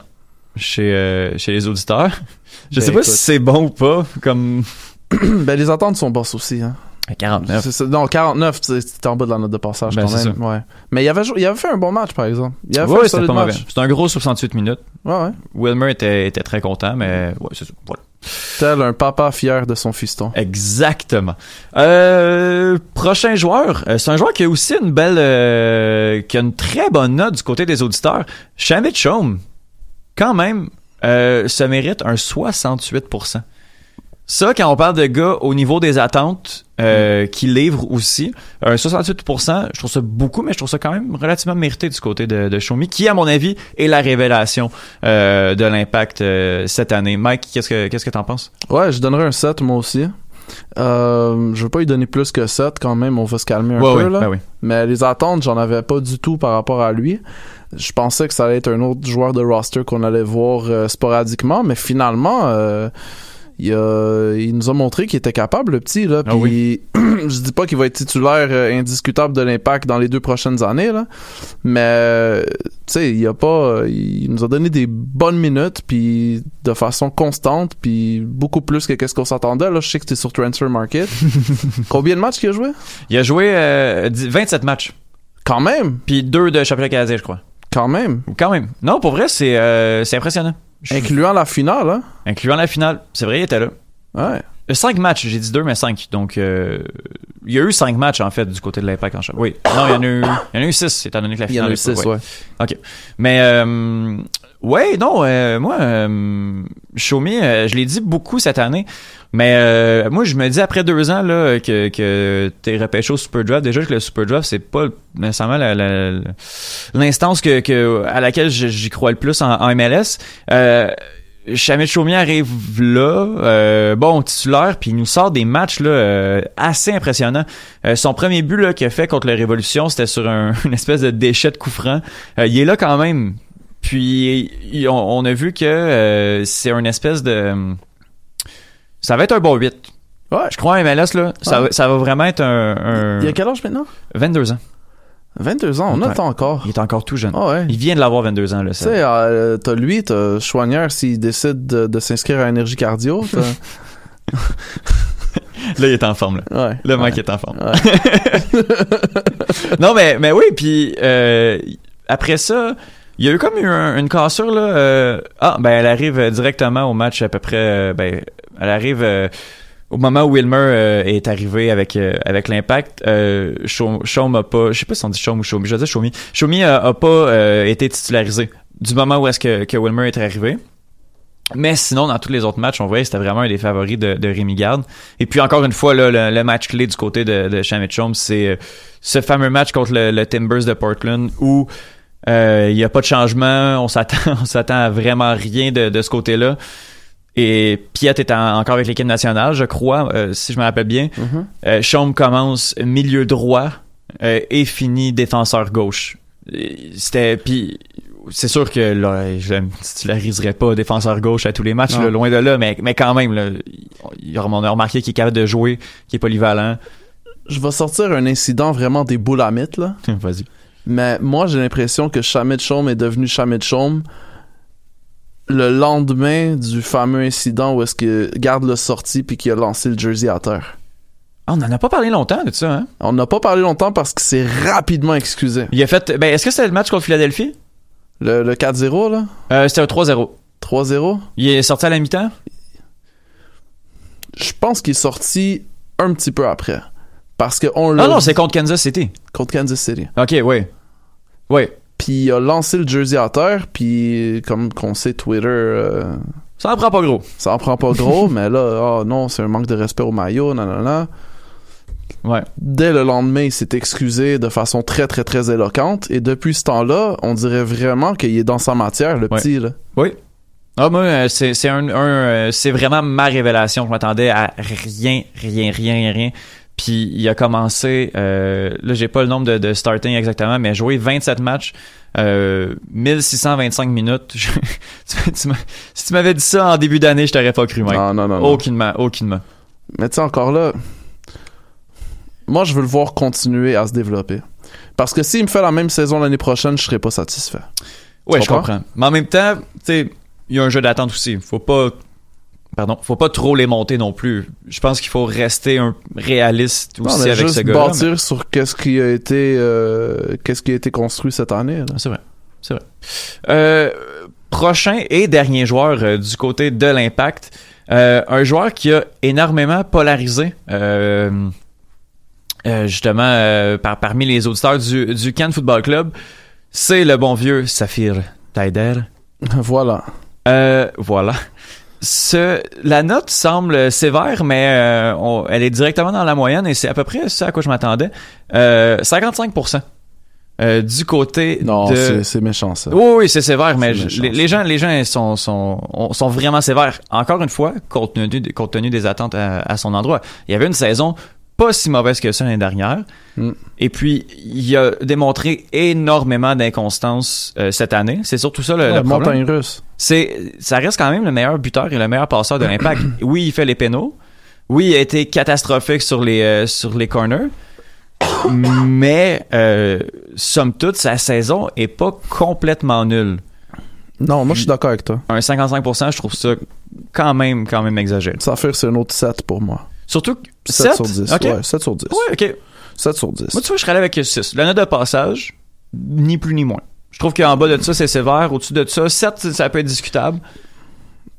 chez, euh, chez les auditeurs. Je Ben, sais pas écoute. si c'est bon ou pas, comme... ben, les attentes sont basses aussi. Hein? 49. C'est ça. Non, 49, c'est- c'était en bas de la note de passage Ben, quand c'est même. Ouais. Mais il avait, il avait fait un bon match, par exemple. Il avait Ouais, fait un c'était pas mauvais. match. C'était un gros 68 minutes. Ouais, ouais. Wilmer était, était très content, mais ouais, c'est ça. Voilà. Tel un papa fier de son fiston. Exactement. Euh, prochain joueur, euh, c'est un joueur qui a aussi une belle, euh, qui a une très bonne note du côté des auditeurs. Shamit Chaume, quand même, se mérite un 68%. Ça, quand on parle de gars au niveau des attentes, euh, qui livrent aussi, un 68%, je trouve ça beaucoup, mais je trouve ça quand même relativement mérité du côté de, de Xiaomi, qui, à mon avis, est la révélation euh, de l'impact euh, cette année. Mike, qu'est-ce que qu'est-ce que t'en penses? Ouais, je donnerais un 7 moi aussi. Euh, je veux pas lui donner plus que 7 quand même, on va se calmer un Ouais, peu là. ben oui. Mais les attentes, j'en avais pas du tout par rapport à lui. Je pensais que ça allait être un autre joueur de roster qu'on allait voir euh, sporadiquement, mais finalement, euh, il, a- il nous a montré qu'il était capable, le petit. Là, Ah je dis pas qu'il va être titulaire euh, indiscutable de l'impact dans les deux prochaines années, là, mais euh, tu sais, il a pas, euh, il nous a donné des bonnes minutes, puis de façon constante, puis beaucoup plus que qu'est-ce qu'on s'attendait. Là, je sais que c'était sur Transfer Market. Combien de matchs qu'il a joué? Il a joué euh, dix- 27 matchs, Quand même, puis deux de championnat canadien, je crois. quand même. Quand même. Non, pour vrai, c'est euh, c'est impressionnant. Incluant la finale, hein? Incluant la finale. C'est vrai, il était là. Ouais. Euh, Cinq matchs, j'ai dit deux, mais cinq. Donc, euh, il y a eu cinq matchs, en fait, du côté de l'impact en championnat. Oui. Non, il y en a eu, il y en a eu six, étant donné que la Il y en finale. a eu six, ouais. ouais. Mais, euh, ouais, non, euh, moi, euh, euh, je l'ai dit beaucoup cette année. Mais euh, moi, je me dis après deux ans là, que, que t'es repêché au Super Draft, déjà que le Super Draft, c'est pas nécessairement l'instance que, que, à laquelle j'y crois le plus en, MLS. Chamit Chaumier arrive là, euh, bon titulaire, puis il nous sort des matchs là, assez impressionnants. Son premier but là, qu'il a fait contre la Révolution, c'était sur un, une espèce de déchet de coup franc. Il est là quand même. Puis on, a vu que euh, c'est une espèce de ça va être un bon 8. Ouais. Je crois à MLS là, ça, Ouais. va, ça va vraiment être un, un Il a quel âge maintenant? 22 ans. 22 ans, on a Ouais. le temps encore. Il est encore tout jeune. Ah ouais. Il vient de l'avoir 22 ans là. Tu sais, euh, t'as lui, t'as Chouanière s'il décide de, de s'inscrire à Énergie Cardio. Là, il est en forme là. Ouais. Le mec Ouais. est en forme. Non, mais, mais oui, puis euh, après ça, il y a eu comme eu un- une cassure, là. euh, ah, ben elle arrive euh, directement au match à peu près... euh, ben, elle arrive euh, au moment où Wilmer euh, est arrivé avec avec l'impact. Euh, Shawm a pas... Je sais pas si on dit Shawm ou Shawmy. Je. Shawmy a, pas été titularisé du moment où est-ce que, que Wilmer est arrivé. Mais sinon, dans tous les autres matchs, on voyait que c'était vraiment un des favoris de, de Rémi Garde. Et puis encore une fois, là, le, le match clé du côté de, de Shamit Chom, c'est ce fameux match contre le, le Timbers de Portland où euh, il n'y a pas de changement, on s'attend, on s'attend à vraiment rien de, de ce côté-là. Et Piet est en- encore avec l'équipe nationale, je crois, euh, si je me rappelle bien. Euh, Chaume commence milieu droit euh, et finit défenseur gauche. C'était puis c'est sûr que là, je ne titulariserais pas défenseur gauche à tous les matchs, là, loin de là, mais, mais quand même, là, on a remarqué qu'il est capable de jouer, qu'il est polyvalent. Je vais sortir un incident vraiment des boules à mythe, là. Vas-y. Mais moi, j'ai l'impression que Shamit Chom est devenu Shamit Chom le lendemain du fameux incident où est-ce que Garde l'a sorti puis qu'il a lancé le jersey à terre. Ah, on n'en a pas parlé longtemps de ça, hein? On n'a pas parlé longtemps parce qu'il s'est rapidement excusé. Il a fait. Ben, est-ce que c'était le match contre Philadelphie? Le, le 4-0, là? Euh, c'était un 3-0. 3-0? Il est sorti à la mi-temps? Je pense qu'il est sorti un petit peu après. Parce qu'on l'a Ah non, c'est contre Kansas City. contre Kansas City. Ok, oui. Oui. Puis il a lancé le jersey à terre, puis comme qu'on sait, Twitter, euh, Ça en prend pas gros. ça en prend pas gros, mais là, oh non, c'est un manque de respect au maillot, nanana. Ouais. Dès le lendemain, il s'est excusé de façon très, très, très éloquente. Et depuis ce temps-là, on dirait vraiment qu'il est dans sa matière, le Ouais. petit, là. Oui. Ah, moi, euh, c'est c'est un, un, euh, c'est vraiment ma révélation. Je m'attendais à rien, rien, rien, rien. Puis il a commencé, euh, là j'ai pas le nombre de, de starting exactement, mais joué 27 matchs, euh, 1625 minutes. Je- tu- tu m'as- si tu m'avais dit ça en début d'année, je t'aurais pas cru, mec. Non, non, non, non. Aucunement, aucunement. Mais tu sais, encore là, moi, je veux le voir continuer à se développer. Parce que s'il me fait la même saison l'année prochaine, je serais pas satisfait. Ouais, je comprends? comprends. Mais en même temps, tu sais, il y a un jeu d'attente aussi. Faut pas, pardon, faut pas trop les monter non plus. Je pense qu'il faut rester un réaliste Non, aussi avec juste ce gars-là. bâtir sur qu'est-ce qui a été euh, qu'est-ce qui a été construit cette année. C'est vrai. C'est vrai. Euh, prochain et dernier joueur euh, du côté de l'impact. Un joueur qui a énormément polarisé. justement, par, parmi les auditeurs du, du Cannes Football Club, c'est le bon vieux Saphir Taider. voilà. Voilà. Ce, la note semble sévère, mais euh, on- elle est directement dans la moyenne et c'est à peu près ce à quoi je m'attendais. Euh, 55% euh, du côté Non, de... c'est- méchant ça. Oui, oui, c'est sévère, mais méchant, les, les gens, les gens sont, sont, on- sont vraiment sévères. Encore une fois, compte tenu, des- compte tenu des attentes à, à son endroit. Il y avait une saison pas si mauvaise que ça l'année dernière. Mm. Et puis, il a démontré énormément d'inconstance euh, cette année. C'est surtout ça le, Ouais, le problème. montagne russe. C'est, ça reste quand même le meilleur buteur et le meilleur passeur de l'impact. oui, il fait les pénaux. Oui, il a été catastrophique sur les, euh, sur les corners. Mais, euh, somme toute, sa saison est pas complètement nulle. Non, moi je suis d'accord avec toi. Un 55%, je trouve ça quand même, quand même exagéré. Ça fait c'est un autre 7 pour moi. Surtout que 7, 7 sur 10. Ok. Ouais, 7 sur 10. Ouais, ok. 7 sur 10. Moi, tu vois, je serais allé avec 6. La note de passage, ni plus ni moins. Je trouve qu'en bas de ça, c'est sévère. Au-dessus de ça, 7, ça peut être discutable.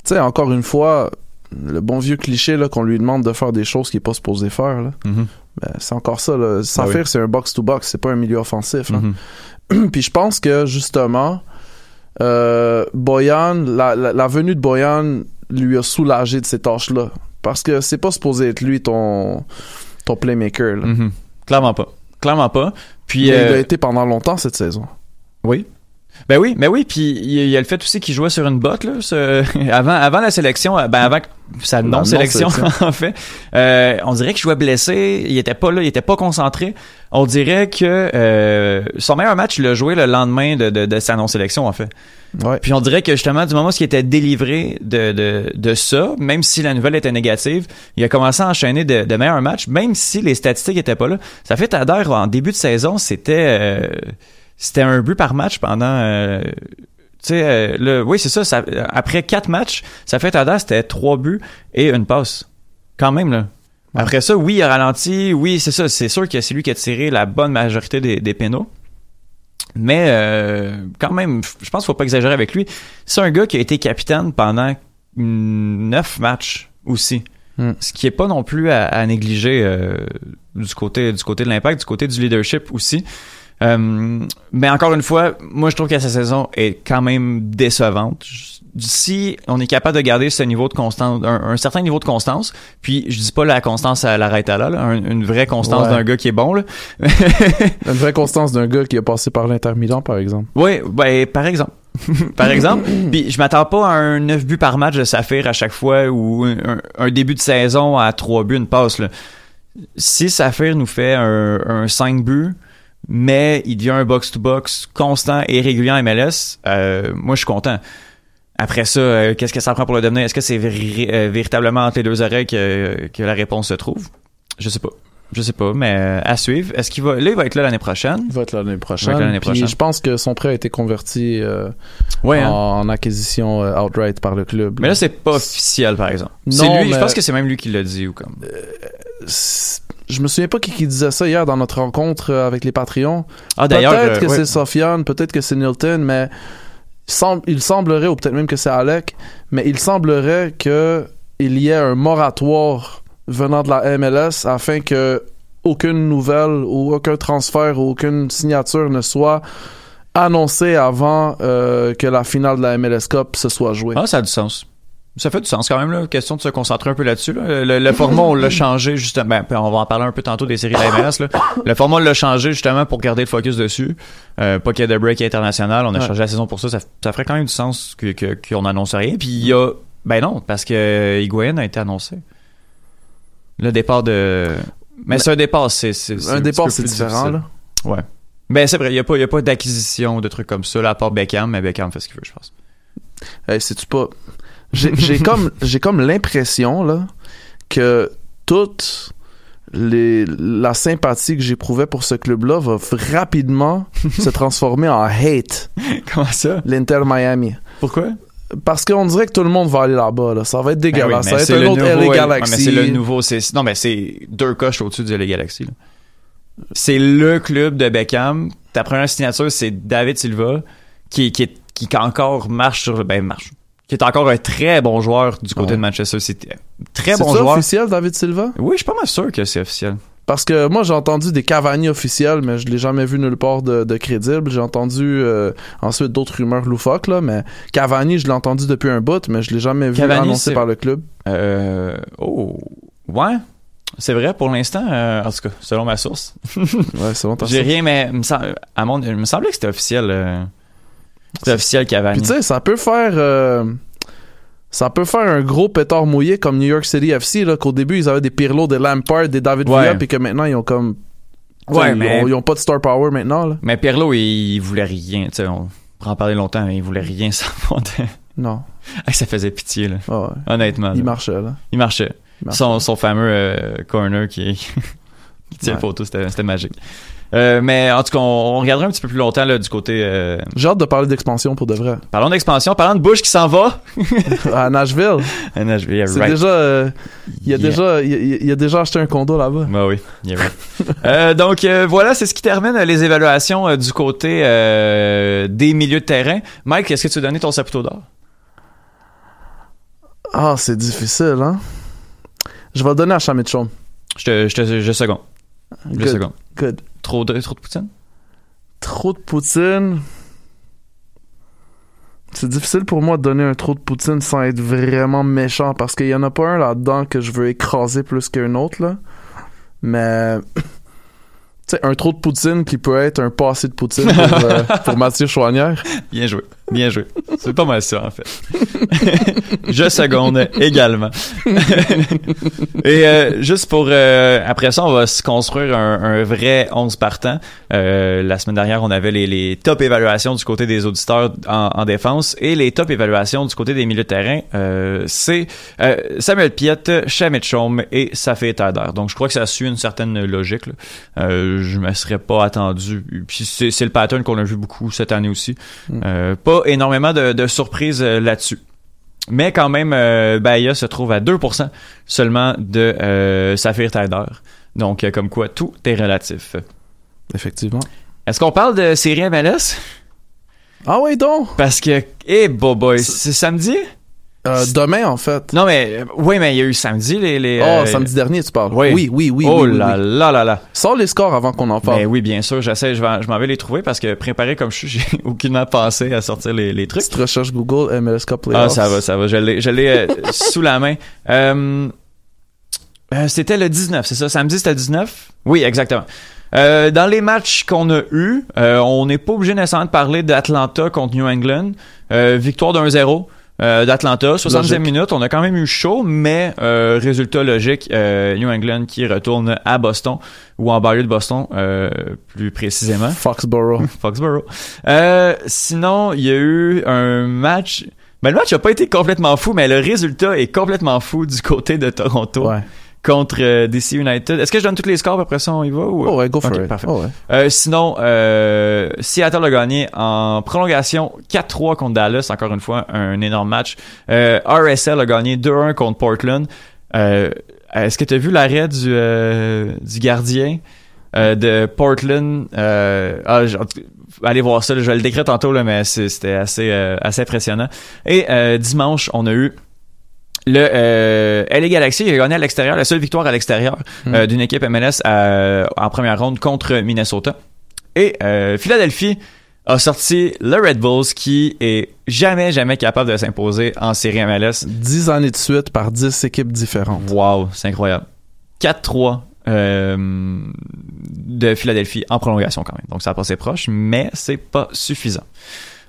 Tu sais, encore une fois, le bon vieux cliché là, qu'on lui demande de faire des choses qu'il n'est pas supposé faire, là, Mhm. ben, c'est encore ça. Là. Sans Ah oui. faire, c'est un box-to-box, c'est pas un milieu offensif. Mhm. Puis je pense que justement, euh, Boyan, la, la, la venue de Boyan lui a soulagé de ces tâches-là. Parce que c'est pas supposé être lui ton, ton playmaker. Là. Mhm. Clairement pas. Clairement pas. Puis, Mais il euh, a été pendant longtemps cette saison. Oui. Ben oui, ben oui, puis il y, a- il y a le fait aussi qu'il jouait sur une botte là, ce- avant avant la sélection, euh, ben avant que- sa non sélection non-sélection. en fait. Euh, on dirait qu'il jouait blessé, il était pas là, il était pas concentré. On dirait que euh, son meilleur match il l'a joué le lendemain de, de, de sa non sélection en fait. Ouais. Puis on dirait que justement du moment où il était délivré de, de, de ça, même si la nouvelle était négative, il a commencé à enchaîner de, de meilleurs matchs, même si les statistiques étaient pas là. Ça fait Tadder en début de saison, c'était euh, c'était un but par match pendant euh, tu sais euh, le oui c'est ça, ça après quatre matchs ça fait Tadder c'était trois buts et une passe. Quand même là. Après ça oui il a ralenti oui c'est ça c'est sûr que c'est lui qui a tiré la bonne majorité des, des pénaux. Mais euh, quand même je pense qu'il faut pas exagérer avec lui. C'est un gars qui a été capitaine pendant neuf matchs aussi. Hmm. ce qui est pas non plus à, à négliger euh, du côté du côté de l'impact du côté du leadership aussi euh, mais encore une fois, moi je trouve que sa saison est quand même décevante. Si on est capable de garder ce niveau de constance, un, un certain niveau de constance, puis je dis pas la constance à la là, là, un- une vraie constance Ouais. d'un gars qui est bon là. Une vraie constance d'un gars qui a passé par l'Inter Milan, par exemple. Oui, ben, par exemple. par exemple. Puis je m'attends pas à un 9 buts par match de Saphir à chaque fois ou un, un début de saison à 3 buts, une passe. Là. Si Saphir nous fait un, un 5 buts, mais il devient un box-to-box constant et régulier en MLS, euh, moi je suis content. Après ça, euh, qu'est-ce que ça prend pour le devenir? Est-ce que c'est véri- véritablement entre les deux oreilles que, que la réponse se trouve? Je sais pas. Je sais pas, mais euh, à suivre. Est-ce qu'il va. Là, il va être là l'année prochaine? Il va être là l'année prochaine. être là l'année Puis prochaine. je pense que son prêt a été converti euh, Ouais, hein? en, en acquisition euh, outright par le club. Mais là, c'est pas officiel, par exemple. C'est je pense que c'est même lui qui l'a dit ou comme. Je me souviens pas qui, qui disait ça hier dans notre rencontre euh, avec les Patreons. Ah, d'ailleurs. Peut-être euh, que c'est Sofiane, peut-être que c'est Nilton, mais il semblerait, ou peut-être même que c'est Alec, mais il semblerait que il y ait un moratoire venant de la MLS afin que aucune nouvelle ou aucun transfert ou aucune signature ne soit annoncée avant euh, que la finale de la MLS Cup se soit jouée. Ah, ça a du sens. Ça fait du sens quand même, là. Question de se concentrer un peu là-dessus. là. Le, le format, on l'a changé justement. Ben, on va en parler un peu tantôt des séries de la MLS. Là. Le format, on l'a changé justement pour garder le focus dessus. Euh, pas qu'il y ait de break international. On a Ouais. changé la saison pour ça. Ça, ça ferait quand même du sens que- que- qu'on annonce rien. Puis il y a. Ben non, parce que Higuain a été annoncé. Le départ de. Mais, Mais- c'est un départ, c'est. un départ, c'est différent. difficile. Là. Ouais. Ben c'est vrai, il n'y a pas, y a pas d'acquisition de trucs comme ça, là, à part Beckham, mais Beckham fait ce qu'il veut, je pense. Hey, sais-tu pas j'ai comme j'ai comme l'impression là que toute les, la sympathie que j'éprouvais pour ce club-là va rapidement se transformer en hate. Comment ça? L'Inter Miami. Pourquoi? Parce qu'on dirait que tout le monde va aller là-bas. Là. Ça va être Ben oui, dégueulasse. ça va c'est être un le autre nouveau- LA ouais, Galaxy. mais c'est le nouveau, non, mais c'est deux coches au-dessus du LA Galaxy. C'est le club de Beckham. Ta première signature, c'est David Silva, qui, qui, qui encore marche sur, ben, marche. Qui est encore un très bon joueur du côté Ouais. de Manchester City. Très C'est bon ça joueur. officiel, David Silva? Oui, je suis pas mal sûr que c'est officiel. Parce que moi, j'ai entendu des Cavani officiels, mais je l'ai jamais vu nulle part de, de crédible. J'ai entendu euh, ensuite d'autres rumeurs loufoques, là, mais Cavani, je l'ai entendu depuis un bout, mais je l'ai jamais vu Cavani, annoncé c'est- par le club. Euh, oh, ouais. C'est vrai pour l'instant, euh, en tout cas, selon ma source. Ouais, c'est bon, t'as J'ai rien, mais me, à mon, il me semblait que c'était officiel. C'était officiel Cavani. Puis tu sais, ça peut faire euh, ça peut faire un gros pétard mouillé comme New York City FC là qu'au début ils avaient des Pirlo, des Lampard, des David Ouais. Villa puis que maintenant ils ont comme Ouais, ils, mais- ont, ils ont pas de star power maintenant là. Mais Pirlo, il, il voulait rien. Tu sais, on pourra en parler longtemps, mais il voulait rien savoir de. Non. Ça faisait pitié, là. Ah ouais. Honnêtement. Il là. marchait là. Il marchait. Il marchait. Son, son fameux euh, corner qui, qui tient Ouais. photo, c'était magique. Euh, mais en tout cas, on, on regardera un petit peu plus longtemps là, du côté. euh, J'ai hâte de parler d'expansion pour de vrai. Parlons d'expansion, parlons de Bush qui s'en va. à Nashville. À Nashville, yeah, C'est right. déjà euh, il a Yeah. déjà il, a déjà acheté un condo là-bas. Bah oui, yeah, right. Euh, donc euh, voilà, c'est ce qui termine euh, les évaluations euh, du côté euh, des milieux de terrain. Mike, est-ce que tu as donné ton saputo d'or? Ah, c'est difficile hein. Je vais le donner à Chamichon. Je te, je te, je seconde. Je seconde. Good. Trop de, trop de poutine? Trop de poutine. C'est difficile pour moi de donner un trop de poutine sans être vraiment méchant parce qu'il y en a pas un là-dedans que je veux écraser plus qu'un autre là. Mais tu sais, un trop de poutine qui peut être un passé de poutine pour, euh, pour Mathieu Chouanière. Bien joué. Bien joué. C'est pas mal ça, en fait. je seconde également. Et euh, juste pour... euh, après ça, on va se construire un, un vrai 11 partant. Euh, la semaine dernière, on avait les, les top évaluations du côté des auditeurs en, en défense et les top évaluations du côté des milieux de terrain. Euh, c'est euh, Samuel Piette, Shamit Chaume et Safé Tader. Donc, je crois que ça suit une certaine logique. Là. Euh, je me serais pas attendu. Puis c'est le pattern qu'on a vu beaucoup cette année aussi. Euh, pas énormément de, de surprises euh, là-dessus. Mais quand même, euh, Bahia se trouve à 2% seulement de euh, Saphir Tider. Donc, comme quoi, tout est relatif. Effectivement. Est-ce qu'on parle de série MLS? Ah oui, donc! Parce que, eh, boy, c'est samedi? Euh, demain, en fait. Non, mais, euh, oui, mais il y a eu samedi, les... les Oh, euh, samedi dernier, tu parles. oui. Oui, oui, oui. oh oui, oui, là là là là. Sors les scores avant qu'on en parle. Ben oui, bien sûr, j'essaie, je, vais- je m'en vais les trouver parce que préparé comme je suis, j'ai aucunement pensé à sortir les, les trucs. Petite recherche Google, MLS Cup Playoffs. Ah, ça va, ça va. Je l'ai, je l'ai sous la main. Euh, c'était le 19, c'est ça? Samedi, c'était le 19? Oui, exactement. Euh, dans les matchs qu'on a eus, euh, on n'est pas obligé nécessairement de parler d'Atlanta contre New England. Victoire d'un 0 euh, d'Atlanta, 60e Logique. minute. On a quand même eu chaud, mais euh, résultat logique, euh, New England qui retourne à Boston, ou en banlieue de Boston, euh, plus précisément. Foxborough. Foxborough. Euh, sinon, il y a eu un match. Ben, le match n'a pas été complètement fou, mais le résultat est complètement fou du côté de Toronto Ouais. Contre euh, DC United. Est-ce que je donne tous les scores après ça on y va ou? Oh ouais, go for it. parfait. Oh ouais. Euh, sinon, euh, Seattle a gagné en prolongation 4-3 contre Dallas, encore une fois, un énorme match. Euh, RSL a gagné 2-1 contre Portland. Euh, Est-ce que tu as vu l'arrêt du, euh, du gardien euh, de Portland? Euh, ah, allez voir ça, là, je vais le décrire tantôt, là, mais c'était assez, euh, assez impressionnant. Et euh, dimanche, on a eu le euh, LA Galaxy a gagné à l'extérieur, la seule victoire à l'extérieur euh, d'une équipe MLS à- en première ronde contre Minnesota. Et euh, Philadelphie a sorti le Red Bulls qui est jamais, jamais capable de s'imposer en série MLS. 10 années de suite par 10 équipes différentes. Wow, c'est incroyable. 4-3 euh, de Philadelphie en prolongation quand même. Donc ça a passé proche, mais c'est pas suffisant.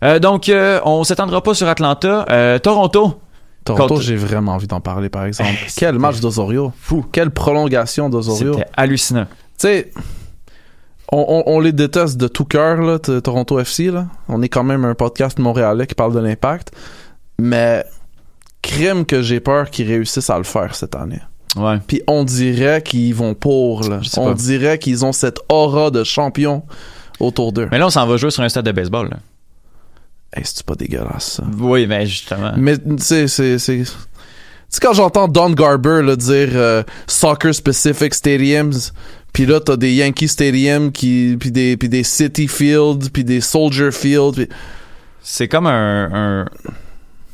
Euh, donc euh, on s'étendra pas sur Atlanta. Euh, Toronto, Toronto, Contre- j'ai vraiment envie d'en parler, par exemple. Quel match d'Osorio. fou. Quelle prolongation d'Osorio. Tu C'était hallucinant. sais, on, on- on les déteste de tout cœur, là, Toronto FC. Là. On est quand même un podcast montréalais qui parle de l'impact. Mais crime que j'ai peur qu'ils réussissent à le faire cette année. Ouais. Puis on dirait qu'ils vont pour. Là. On dirait qu'ils ont cette aura de champion autour d'eux. Mais là, on s'en va jouer sur un stade de baseball. Là. Hey, c'est pas dégueulasse, ça? Oui, mais justement. Mais tu sais, c'est. c'est- Tu sais, quand j'entends Don Garber là, dire euh, soccer specific stadiums, puis là t'as des Yankee Stadium qui puis des puis des City Field puis des Soldier Field puis- C'est comme un,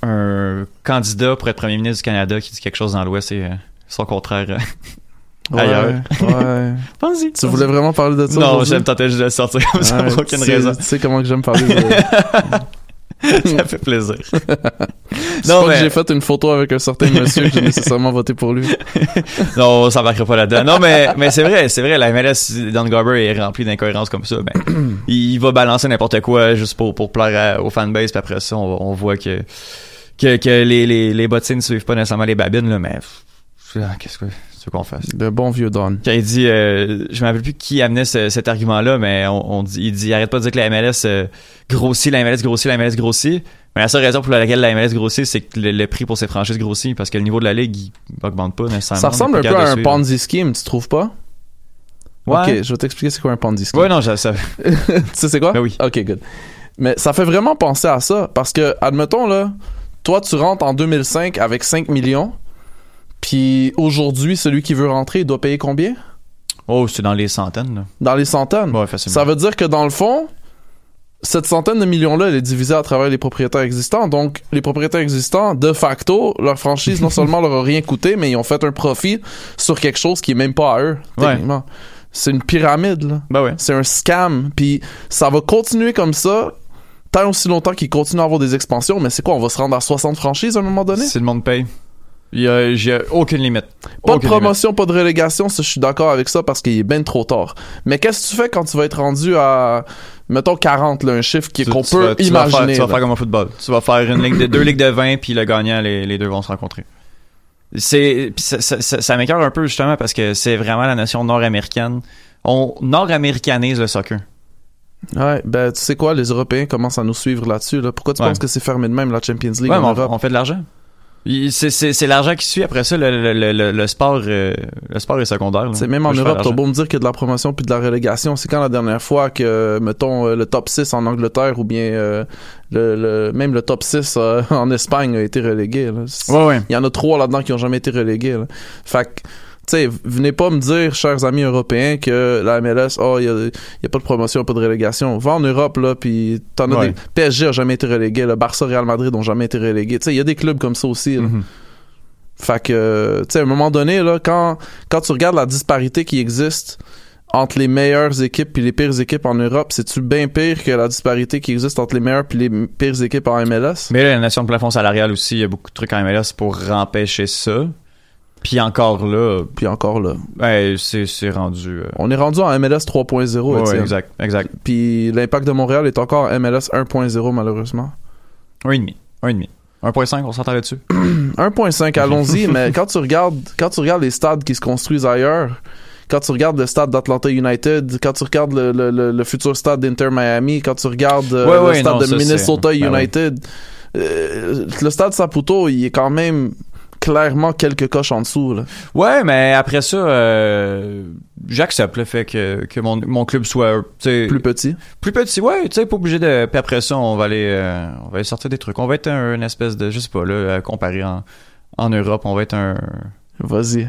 un, un candidat pour être premier ministre du Canada qui dit quelque chose dans l'Ouest et euh, son contraire. euh, Ouais, Ailleurs. ouais. Pense-y. tu voulais vraiment parler de ça Non, j'aime tenter juste de le sortir comme ça pour aucune raison. Tu sais comment que j'aime parler de... ça fait plaisir. Non, mais- j'ai fait une photo avec un certain monsieur que j'ai nécessairement voté pour lui. non, on s'embarquera pas là-dedans. Non, mais, mais c'est vrai, c'est vrai, la MLS, Don Garber est rempli d'incohérences comme ça. Ben, il va balancer n'importe quoi juste pour, pour plaire à- aux fanbase, puis après ça, on, on voit que, que, que les, les, les bottines ne suivent pas nécessairement les babines, là, mais ah, qu'est-ce que veux qu'on fasse? Le bon vieux Don. Quand il dit, euh, je me rappelle plus qui amenait ce- cet argument-là, mais on, on dit, il dit, arrête pas de dire que la MLS euh, grossit, la MLS grossit, la MLS grossit. Mais la seule raison pour laquelle la MLS grossit, c'est que le, le prix pour ses franchises grossit, parce que le niveau de la ligue, il augmente pas nécessairement. Ça ressemble un peu à un. Ponzi scheme, tu trouves pas? Ouais. Ok, je vais t'expliquer c'est quoi un Ponzi scheme. Ouais, non, je ça. tu sais c'est quoi? Ben oui. Ok, good. Mais ça fait vraiment penser à ça parce que, admettons là, toi tu rentres en 2005 avec 5 millions, puis aujourd'hui celui qui veut rentrer il doit payer combien? Oh, c'est dans les centaines, là. Dans les centaines? Ouais, facilement. Ça veut dire que dans le fond, cette centaine de millions-là, elle est divisée à travers les propriétaires existants. Donc, les propriétaires existants, de facto, leur franchise, non seulement leur a rien coûté, mais ils ont fait un profit sur quelque chose qui est même pas à eux, Ouais. C'est une pyramide, là. Ben ouais. C'est un scam. Puis ça va continuer comme ça tant aussi longtemps qu'ils continuent à avoir des expansions. Mais c'est quoi, on va se rendre à 60 franchises à un moment donné? Si le monde paye. Il y a, j'ai aucune limite. Pas Aucune de promotion, pas de relégation, ça, je suis d'accord avec ça parce qu'il est bien trop tard. Mais qu'est-ce que tu fais quand tu vas être rendu à, mettons, 40, là, un chiffre qu'on peut vas imaginer. faire- tu vas faire comme au football. Tu vas faire une ligue de, deux ligues de 20 puis le gagnant, les, les deux vont se rencontrer. C'est, ça, ça, ça, ça m'écoeure un peu justement parce que c'est vraiment la nation nord-américaine. On nord-américanise le soccer. Ouais, ben, tu sais quoi, les Européens commencent à nous suivre là-dessus, là. Pourquoi tu Ouais. penses que c'est fermé de même, la Champions League Ouais, en on, Europe? on fait de l'argent. C'est, c'est, c'est l'argent qui suit. Après ça, le, le, le, le, sport, euh, le sport est secondaire. C'est même en Europe, t'as beau me dire a de la promotion puis de la relégation. C'est quand la dernière fois que, mettons, euh, le top 6 en Angleterre ou bien euh, le, le- même le top 6 euh, en Espagne a été relégué. là. Ouais, ouais. Il y en a trois là-dedans qui ont jamais été relégués. Là. Fait que, sais, venez pas me dire, chers amis européens, que la MLS, oh, il y a, pas de promotion, pas de relégation. Va en Europe, là, puis t'en as des... PSG a jamais été relégué, le Barça, Real Madrid ont jamais été relégués. Tu sais, il y a des clubs comme ça aussi, là. Mhm. Fait que, tu sais, à un moment donné, là, quand, quand tu regardes la disparité qui existe entre les meilleures équipes puis les pires équipes en Europe, c'est-tu bien pire que la disparité qui existe entre les meilleures puis les pires équipes en MLS? Mais là, la nation de plafond salarial aussi, il y a beaucoup de trucs en MLS pour empêcher ça. Puis encore là, Puis encore là, ben, c'est, c'est rendu. euh, on est rendu en MLS 3.0, ouais, exact, exact. Puis l'impact de Montréal est encore MLS 1.0 malheureusement. Un et demi, un et demi. 1.5, on s'entend là-dessus. 1.5, allons-y, mais quand tu regardes quand tu regardes les stades qui se construisent ailleurs, quand tu regardes le stade d'Atlanta United, quand tu regardes le, le, le, le futur stade d'Inter Miami, quand tu regardes euh, Ouais, le ouais, stade non, de Minnesota ben. United, euh, le stade Saputo, il est quand même clairement quelques coches en dessous. Là. Ouais, mais après ça, euh, j'accepte le fait que, que mon, mon club soit Plus petit. plus petit. Ouais, tu sais, pas obligé de. Puis après ça, on va aller, euh, on va aller sortir des trucs. On va être un, une espèce de, je sais pas là, à comparer en, en Europe, on va être un. Vas-y,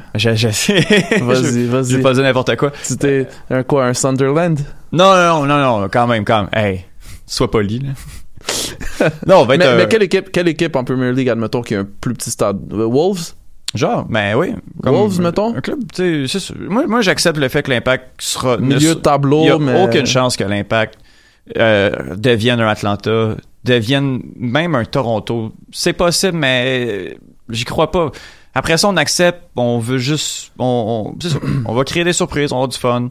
sais. vas-y, Je vais vas-y. pas dire n'importe quoi. Tu t'es un quoi, un Sunderland? Non, non, non, non, non, quand même, quand même. Hey, sois poli là. Non, on va être Mais, un- mais quelle équipe, quelle équipe en Premier League, admettons, qui a un plus petit stade? Euh, Wolves? Genre, ben oui. Wolves, mettons? Un club. Moi, moi j'accepte le fait que l'impact sera. Milieu de tableau, Il a mais... aucune chance que l'impact euh, devienne un Atlanta, devienne même un Toronto. C'est possible, mais euh, j'y crois pas. Après ça, on accepte, on veut juste. On, on, ça. on va créer des surprises, on va avoir du fun.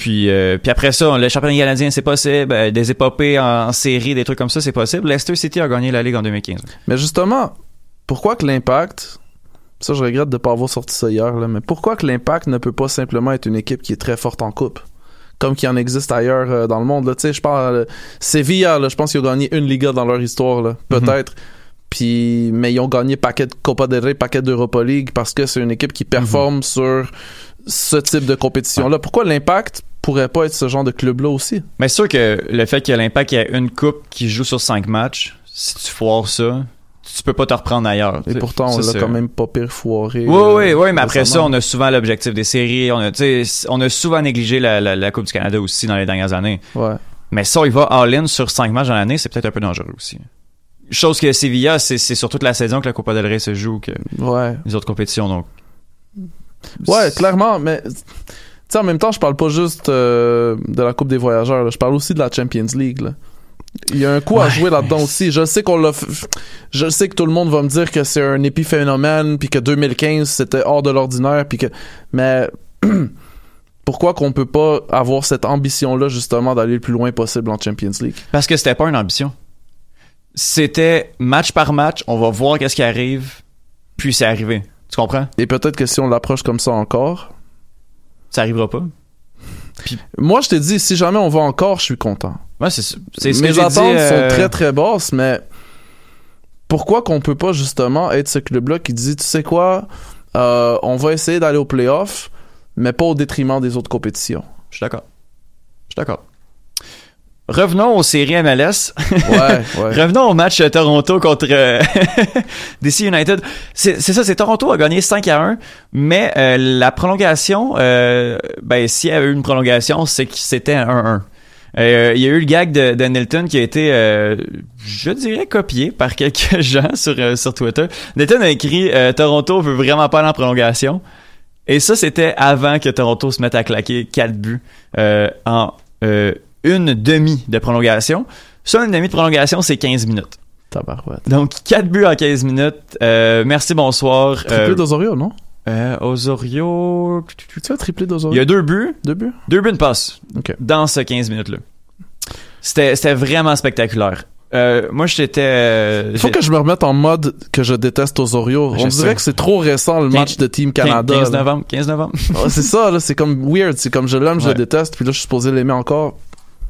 Puis, euh, puis après ça, le championnat canadien, c'est possible. Euh, des épopées en, en série, des trucs comme ça, c'est possible. Leicester City a gagné la Ligue en 2015. Mais justement, pourquoi que l'impact, ça je regrette de pas avoir sorti ça hier, là, mais pourquoi que l'impact ne peut pas simplement être une équipe qui est très forte en coupe? Comme qu'il en existe ailleurs euh, dans le monde. là? Tu sais, je parle euh, là, je pense qu'ils ont gagné une Liga dans leur histoire, là, peut-être. Puis, mais ils ont gagné paquet de Copa del Rey, paquet d'Europa League parce que c'est une équipe qui performe sur ce type de compétition-là. Pourquoi l'impact pourrait pas être ce genre de club-là aussi? Mais c'est sûr que le fait que l'Impact ait une coupe qui joue sur cinq matchs, si tu foires ça, tu peux pas te reprendre ailleurs. Et pourtant, on l'a quand même pas pire foiré. Oui, euh, oui, oui, mais après ça, on a souvent l'objectif des séries. On a, on a souvent négligé la, la, la Coupe du Canada aussi dans les dernières années. Ouais. Mais ça, il va all-in sur cinq matchs dans l'année, c'est peut-être un peu dangereux aussi. Chose que Sevilla, c'est sur toute la saison que la Copa del Rey se joue que Ouais. les autres compétitions. Donc, Ouais, clairement, mais sais, en même temps, je parle pas juste euh, de la Coupe des Voyageurs, là. je parle aussi de la Champions League. là. Il y a un coup à jouer là-dedans aussi. Je sais qu'on l'a, f- je sais que tout le monde va me dire que c'est un épiphénomène, puis que 2015 c'était hors de l'ordinaire, puis que, mais pourquoi qu'on peut pas avoir cette ambition-là justement d'aller le plus loin possible en Champions League? Parce que c'était pas une ambition. C'était match par match, on va voir qu'est-ce qui arrive, puis c'est arrivé. Tu comprends? Et peut-être que si on l'approche comme ça encore, Ça arrivera pas. moi je te dis, si jamais on va encore, je suis content. Ouais, c'est c'est ce que Mes j'ai attentes dit, euh, sont très très basses, mais pourquoi qu'on peut pas justement être ce club-là qui dit, tu sais quoi, euh, on va essayer d'aller au playoff, mais pas au détriment des autres compétitions? Je suis d'accord. Je suis d'accord. Revenons aux séries MLS. Ouais, ouais. Revenons au match euh, Toronto contre euh, DC United. C'est ça, c'est Toronto a gagné 5 à 1, mais euh, la prolongation, euh, ben s'il y a eu une prolongation, c'est que c'était 1-1. Euh, Il y a eu le gag de, de Nilton qui a été, euh, je dirais, copié par quelques gens sur, euh, sur Twitter. Nilton a écrit Toronto veut vraiment pas aller en prolongation. Et ça, c'était avant que Toronto se mette à claquer 4 buts en une demi de prolongation. Ça, une demi de prolongation, c'est 15 minutes. Tabarouette. Donc, 4 buts en 15 minutes. Euh, merci, bonsoir. Triplé Euh, d'Osorio, non? euh, Osorio... Tu sais, triplé Il d'Osorio? y a deux buts. deux buts? Deux buts de passe Ok. dans ce 15 minutes-là. C'était, c'était vraiment spectaculaire. Euh, moi, j'étais... euh, Il faut que je me remette en mode que je déteste Osorio. Je On sais. dirait que c'est trop récent le match de Team Canada. 15 là. novembre. 15 novembre. Ouais, c'est ça, là, c'est comme weird. C'est comme je l'aime, je le déteste, puis là, je suis supposé l'aimer encore.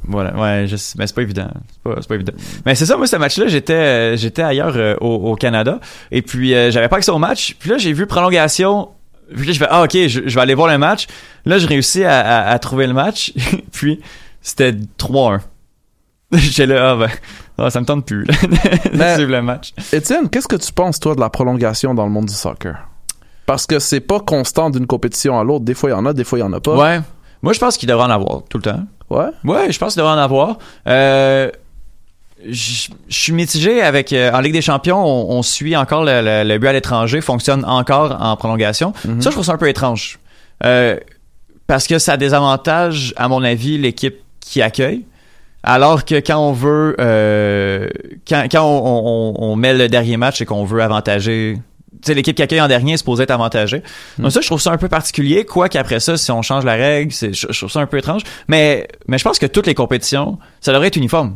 Voilà, ouais, je mais c'est pas évident. C'est pas, c'est pas évident. Mais c'est ça, moi, ce match-là, j'étais, euh, j'étais ailleurs euh, au, au Canada. Et puis, euh, j'avais pas accès au match. Puis là, j'ai vu prolongation. Puis là, je fais, ah, ok, je, je vais aller voir le match. Là, je réussis à, à, à trouver le match. puis, c'était 3-1. J'étais là, ah, ben, ah, ça me tente plus, là, de Mais- suivre le match. Étienne, qu'est-ce que tu penses, toi, de la prolongation dans le monde du soccer? Parce que c'est pas constant d'une compétition à l'autre. Des fois, il y en a, des fois, il y en a pas. Ouais. Moi, je pense qu'il devrait en avoir tout le temps. Ouais? Ouais, je pense qu'il devrait en avoir. Euh, je je suis mitigé avec euh, en Ligue des Champions, on, on suit encore le, le- le but à l'étranger, fonctionne encore en prolongation. Mhm. Ça, je trouve ça un peu étrange. Euh, parce que ça désavantage, à mon avis, l'équipe qui accueille. Alors que quand on veut, euh, quand, quand on, on- on met le dernier match et qu'on veut avantager, sais, l'équipe qui accueille en dernier est supposée être avantagée. Donc ça, je trouve ça un peu particulier. Quoi qu'après ça, si on change la règle, c'est, je, je trouve ça un peu étrange. Mais, mais je pense que toutes les compétitions, ça devrait être uniforme.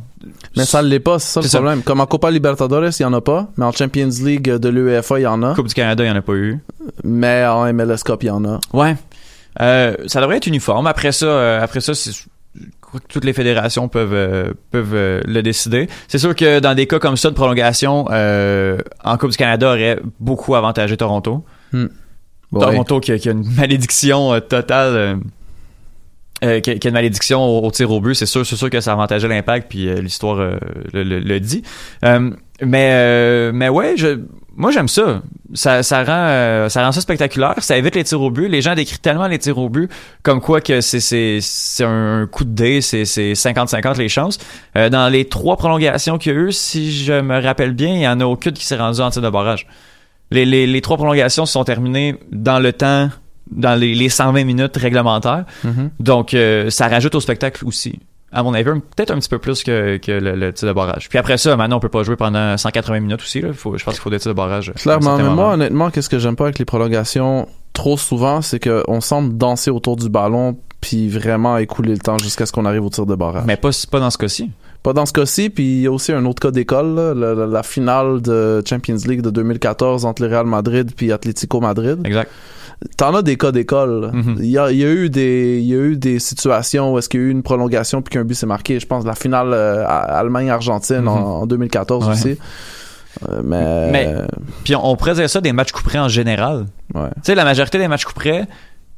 Mais ça l'est pas, c'est ça le C'est ça. problème. Comme en Copa Libertadores, il y en a pas. Mais en Champions League de l'UEFA, il y en a. Coupe du Canada, il n'y en a pas eu. Mais en MLS Cup, il y en a. Ouais. Euh, ça devrait être uniforme. Après ça, euh, après ça, c'est que toutes les fédérations peuvent euh, peuvent euh, le décider. C'est sûr que dans des cas comme ça de prolongation, euh, en Coupe du Canada aurait beaucoup avantagé Toronto. Ouais. Toronto qui a, qui a une malédiction totale. euh, qui, a, une malédiction au, au tir au but, c'est sûr, c'est sûr que ça avantageait l'impact, puis euh, l'histoire euh, le, le- le dit. Mais mais ouais, je, moi j'aime ça. Ça, ça rend euh, ça rend ça spectaculaire. Ça évite les tirs au but. Les gens décrivent tellement les tirs au but comme quoi que c'est c'est c'est un coup de dé, c'est c'est 50-50 les chances. Euh, dans les trois prolongations qu'il y a eu, si je me rappelle bien, il y en a aucune qui s'est rendue en tir de barrage. Les, les, les trois prolongations se sont terminées dans le temps, dans les, les 120 minutes réglementaires. Mhm. Donc, euh, ça rajoute au spectacle aussi. À mon avis, peut-être un petit peu plus que, que le, le tir de barrage. Puis après ça, maintenant, on peut pas jouer pendant 180 minutes aussi. Là. Faut, je pense qu'il faut des tirs de barrage. un Clairement, mais moi, honnêtement, qu'est-ce que j'aime pas avec les prolongations trop souvent, c'est qu'on semble danser autour du ballon puis vraiment écouler le temps jusqu'à ce qu'on arrive au tir de barrage. Mais pas, pas dans ce cas-ci. Pas dans ce cas-ci, puis il y a aussi un autre cas d'école, la, la- la finale de Champions League de 2014 entre le Real Madrid puis Atlético Madrid. Exact. T'en as des cas d'école. Mhm. Il y, a, il y a eu des il y a eu des situations où est-ce qu'il y a eu une prolongation puis qu'un but s'est marqué. Je pense la finale euh, Allemagne-Argentine Mhm. en, en 2014 Ouais. aussi. Euh, mais, Mais- Puis on, on ça des matchs couperés en général. ouais. Tu sais, la majorité des matchs couperés,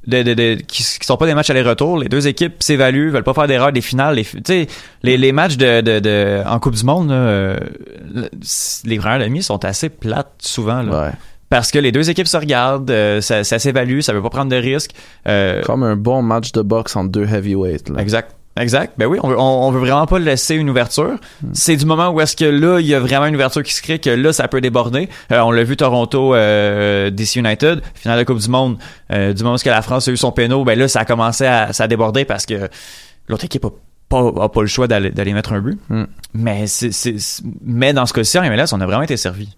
de, de, de, qui, qui sont pas des matchs aller-retour, les deux équipes s'évaluent, veulent pas faire d'erreur des finales. Les, fi- tu sais, les, les matchs de, de, en Coupe du Monde, là, euh, le- les premières demi sont assez plates souvent. Là, ouais. Parce que les deux équipes se regardent, euh, ça, ça s'évalue, ça veut pas prendre de risques. Euh, Comme un bon match de boxe entre deux heavyweights. Là. Exact. Exact. Ben oui, on veut, on, on veut vraiment pas laisser une ouverture. Hmm. C'est du moment où est-ce que là, il y a vraiment une ouverture qui se crée, que là, ça peut déborder. Euh, on l'a vu Toronto, euh, DC United, finale de Coupe du Monde. Euh, du moment où la France a eu son péno, ben là, ça a commencé à, ça a débordé parce que l'autre équipe a pas, a pas le choix d'aller, d'aller mettre un but. Hmm. Mais c'est, c'est- c'est- mais dans ce cas-ci, en MLS, on a vraiment été servi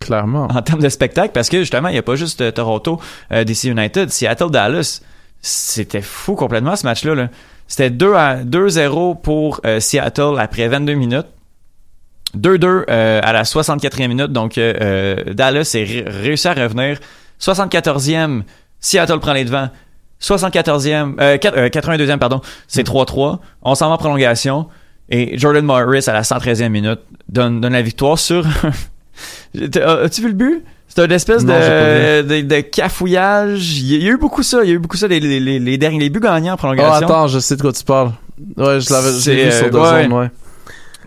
Clairement. en termes de spectacle parce que justement, il n'y a pas juste euh, Toronto, euh, DC United, Seattle, Dallas. C'était fou complètement ce match-là. Là. C'était 2 à 2-0 pour euh, Seattle après 22 minutes. 2-2 euh, à la 64e minute. Donc euh, euh, Dallas est ré- réussi à revenir. 74e, Seattle prend les devants. 74e, euh, quat- euh, 82e, pardon, c'est 3-3. On s'en va en prolongation. Et Jordan Morris, à la 113e minute, donne, donne la victoire sur... T'as- As-tu vu le but? C'est une espèce Non, de, de, de cafouillage. Il y a eu beaucoup ça. Il y a eu beaucoup ça. Les, les, les, les derniers les buts gagnants en Oh, prolongation. attends, je sais de quoi tu parles. Ouais, je l'avais vu sur euh, deux ouais. zones, ouais.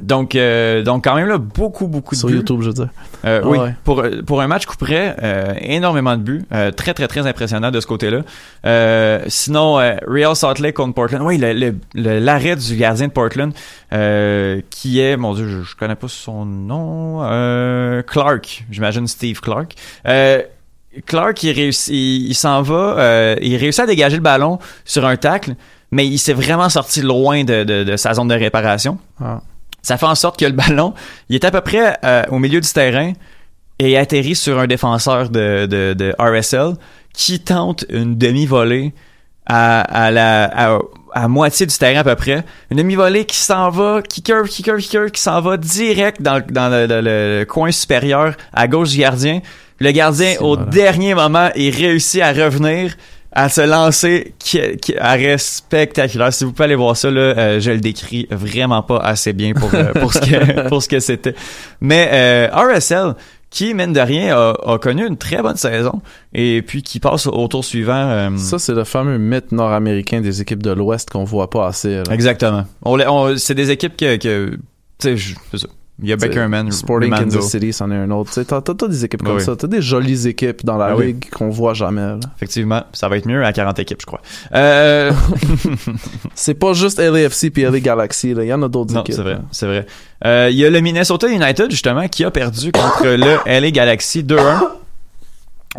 Donc, euh, donc quand même là, beaucoup, beaucoup de Sur buts. YouTube, je veux dire. Euh, Ah oui, ouais. pour, pour un match coup près, euh, énormément de buts. Euh, très, très, très impressionnant de ce côté-là. Euh, sinon, euh, Real Salt Lake contre Portland. Oui, le- le- le- l'arrêt du gardien de Portland, euh, qui est, mon Dieu, je, je connais pas son nom, euh, Clark. J'imagine Steve Clark. Euh, Clark, il réussit, il, il s'en va, euh, il réussit à dégager le ballon sur un tacle, mais il s'est vraiment sorti loin de, de, de sa zone de réparation. Ah. Ça fait en sorte que le ballon, il est à peu près euh, au milieu du terrain et atterrit sur un défenseur de, de, de RSL qui tente une demi-volée à, à la à, à moitié du terrain à peu près. Une demi-volée qui s'en va, qui curve, qui curve, qui curve, qui s'en va direct dans, dans le, le- le coin supérieur à gauche du gardien. Le gardien, au dernier moment, il réussit à revenir, à se lancer, qui, qui arrêt spectaculaire. Si vous pouvez aller voir ça, là, euh, je le décris vraiment pas assez bien pour, euh, pour ce que pour ce que c'était. Mais euh, RSL, qui mine de rien a, a connu une très bonne saison et puis qui passe au tour suivant. euh, Ça, c'est le fameux mythe nord-américain des équipes de l'Ouest qu'on voit pas assez. là. Exactement. On, on- c'est des équipes que, que tu sais, je-. Il y a Beckerman, Sporting. Kansas City, c'en est un autre. Tu T'as t'as- t'as des équipes comme Oui. ça. T'as des jolies équipes dans la oui. ligue qu'on voit jamais. là. Effectivement, ça va être mieux à 40 équipes, je crois. Euh, C'est pas juste LAFC puis LA Galaxy. là. Il y en a d'autres non, équipes. c'est vrai, là. c'est vrai. Euh, Il y a le Minnesota United, justement, qui a perdu contre le LA Galaxy 2-1.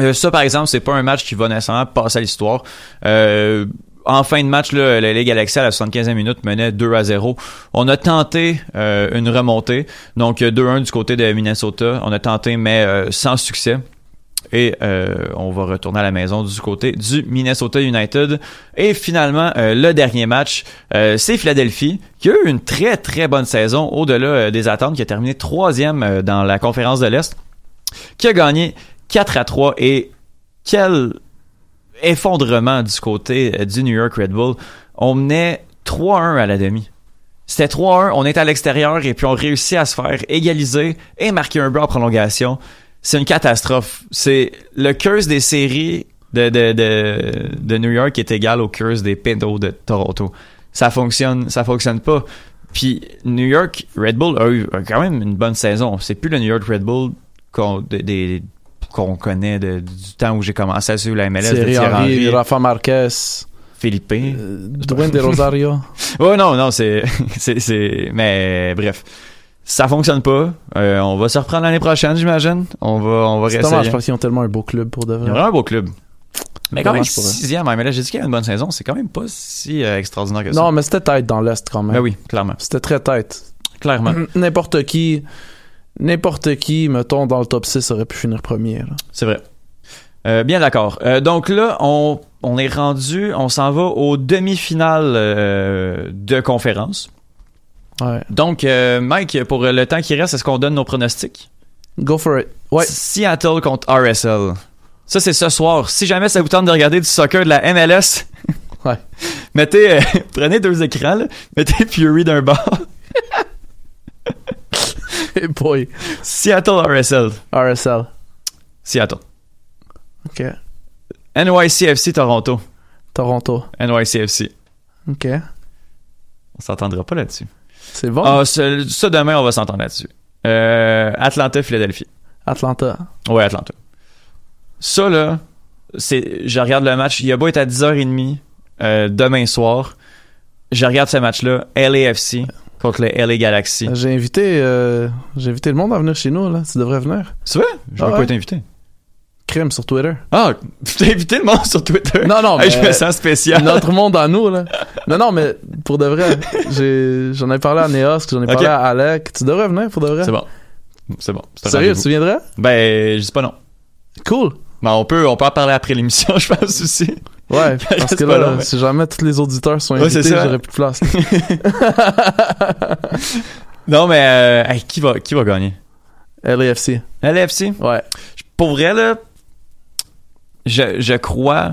Euh, ça, par exemple, c'est pas un match qui va nécessairement passer à l'histoire. Euh, en fin de match, là, LA Galaxy à la 75e minute menait 2 à 0. On a tenté euh, une remontée. Donc euh, 2-1 du côté de Minnesota. On a tenté, mais euh, sans succès. Et euh, on va retourner à la maison du côté du Minnesota United. Et finalement, euh, le dernier match, euh, c'est Philadelphie, qui a eu une très très bonne saison au-delà euh, des attentes, qui a terminé troisième euh, dans la conférence de l'Est, qui a gagné 4 à 3. Et quel effondrement du côté euh, du New York Red Bull. On menait 3-1 à la demi. C'était 3-1, on était à l'extérieur et puis on réussit à se faire égaliser et marquer un but en prolongation. C'est une catastrophe. C'est le curse des séries de, New York est égal au curse des Pintos de Toronto. Ça fonctionne, ça fonctionne pas. Puis New York Red Bull a eu quand même une bonne saison. C'est plus le New York Red Bull des- qu'on connaît de- du temps où j'ai commencé à suivre la MLS. de Thierry Henry, Henry, Rafa Marquez, Philippe. euh, Dwayne De Rosario. Oh non, non, c'est, c'est, c'est, mais bref, ça fonctionne pas. Euh, on va se reprendre l'année prochaine, j'imagine. On va, on va C'est réessayer. dommage parce qu'ils ont tellement un beau club pour de vraiment un beau club. Mais quand même sixième, mais là j'ai dit qu'il y a une bonne saison, c'est quand même pas si euh, extraordinaire que ça. Non, mais c'était tête dans l'Est quand même. Ben oui, clairement, C'était très tête. clairement, N'importe qui, n'importe qui, mettons, dans le top 6 aurait pu finir premier. c'est vrai. Euh, bien d'accord. Euh, donc là, on, on est rendu, on s'en va aux demi-finales euh, de conférence. Ouais. Donc, Mike, pour le temps qui reste, est-ce qu'on donne nos pronostics? Go for it. Ouais. Seattle contre RSL. Ça, c'est ce soir. Si jamais ça vous tente de regarder du soccer de la MLS, Ouais. mettez, prenez deux écrans, là. mettez Fury d'un bord. Hey boy. Seattle RSL. RSL. Seattle. OK. NYCFC Toronto. Toronto. NYCFC. OK. On s'entendra pas là-dessus. C'est bon. Ah, ça, ça, demain, on va s'entendre là-dessus. Euh, Atlanta, Philadelphie. Atlanta. Ouais, Atlanta. Ça, là, c'est, je regarde le match. Il a beau être à 10h30 euh, demain soir. Je regarde ce match-là. LAFC contre le LA Galaxy. J'ai invité, euh, j'ai invité le monde à venir chez nous, là. Tu devrais venir. C'est vrai? J'aurais Ah pas ouais? été invité. Crème sur Twitter. Ah, tu t'as invité le monde sur Twitter? Non, non, mais- je me sens spécial. Notre monde à nous, là. Non, non, mais pour de vrai, j'en ai parlé à Neos, j'en ai parlé à Alec. Tu devrais venir pour de vrai. C'est bon. C'est bon. Sérieux, tu viendrais? Ben, je dis pas non. Cool. Mais on peut, on peut en parler après l'émission, je pense aussi. Ouais, parce que là, mais- si jamais tous les auditeurs sont Ouais, invités, ça. j'aurais plus de place. Non, mais euh, hey, qui va, qui va gagner? LAFC. LAFC? Ouais. Pour vrai, là, je, je crois,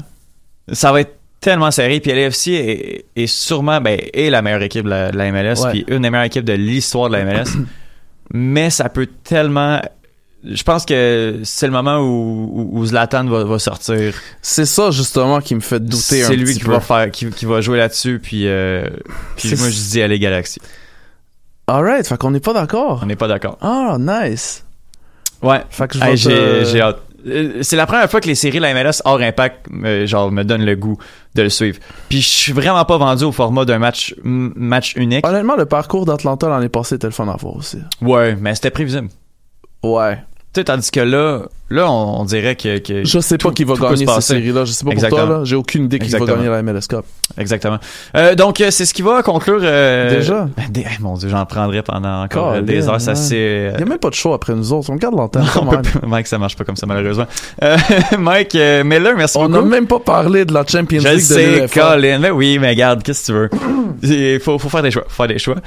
ça va être tellement serré. Puis LAFC est, est sûrement, ben, est la meilleure équipe de la, de la MLS, Ouais. puis une des meilleures équipes de l'histoire de la MLS. mais ça peut tellement. Je pense que c'est le moment où, où, où Zlatan va, va sortir. C'est ça, justement, qui me fait douter un C'est lui qui peu. va faire, qui, qui va jouer là-dessus. Puis, euh, puis moi, je dis LA Galaxy. Alright, fait qu'on n'est pas d'accord. On n'est pas d'accord. Ah, nice. Ouais. Fait que Hey, j'ai, te- j'ai hâte. Euh, C'est la première fois que les séries de la MLS hors impact me, genre, me donnent le goût de le suivre. Puis je suis vraiment pas vendu au format d'un match, match unique. Honnêtement, le parcours d'Atlanta l'année passée était le fun à voir aussi. Ouais, mais c'était prévisible. Ouais. Tu sais, tandis que là, là, on, on dirait que, que Je sais pas qui va gagner passer. séries-là. Je sais pas Exactement. pour toi, là. J'ai aucune idée qui va gagner la MLS Cup. Exactement. Euh, donc, euh, c'est ce qui va conclure. euh, Déjà? ben, des- eh, mon Dieu, j'en prendrais pendant encore des heures. Ça ouais. c'est. Il y a même pas de show après nous autres. On garde l'antenne. on Mike, ça marche pas comme ça malheureusement. Euh, Mike Miller, merci On beaucoup. n'a même pas parlé de la Champions Je le League de sais. Colin. Mais oui, mais regarde, qu'est-ce que tu veux? Il faut, faut faire des choix. Faut faire des choix.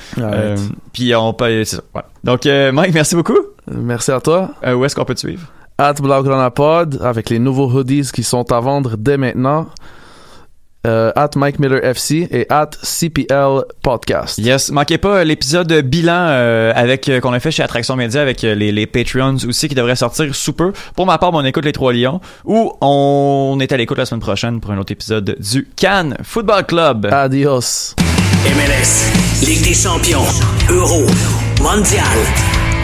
Puis on peut. C'est ça. Voilà. Donc, euh, Mike, merci beaucoup. Merci à toi. Euh, où est-ce qu'on peut te suivre? At Blaugrana Pod avec les nouveaux hoodies qui sont à vendre dès maintenant. Euh, at Mike Miller FC et at CPL Podcast. Yes, manquez pas l'épisode bilan euh, avec euh, qu'on a fait chez Attraction Média avec euh, les, les Patreons aussi qui devrait sortir sous peu. Pour ma part, on écoute les Trois Lions où on est à l'écoute la semaine prochaine pour un autre épisode du Cannes Football Club. Adios. MLS, Ligue des champions, Euro, Mondial.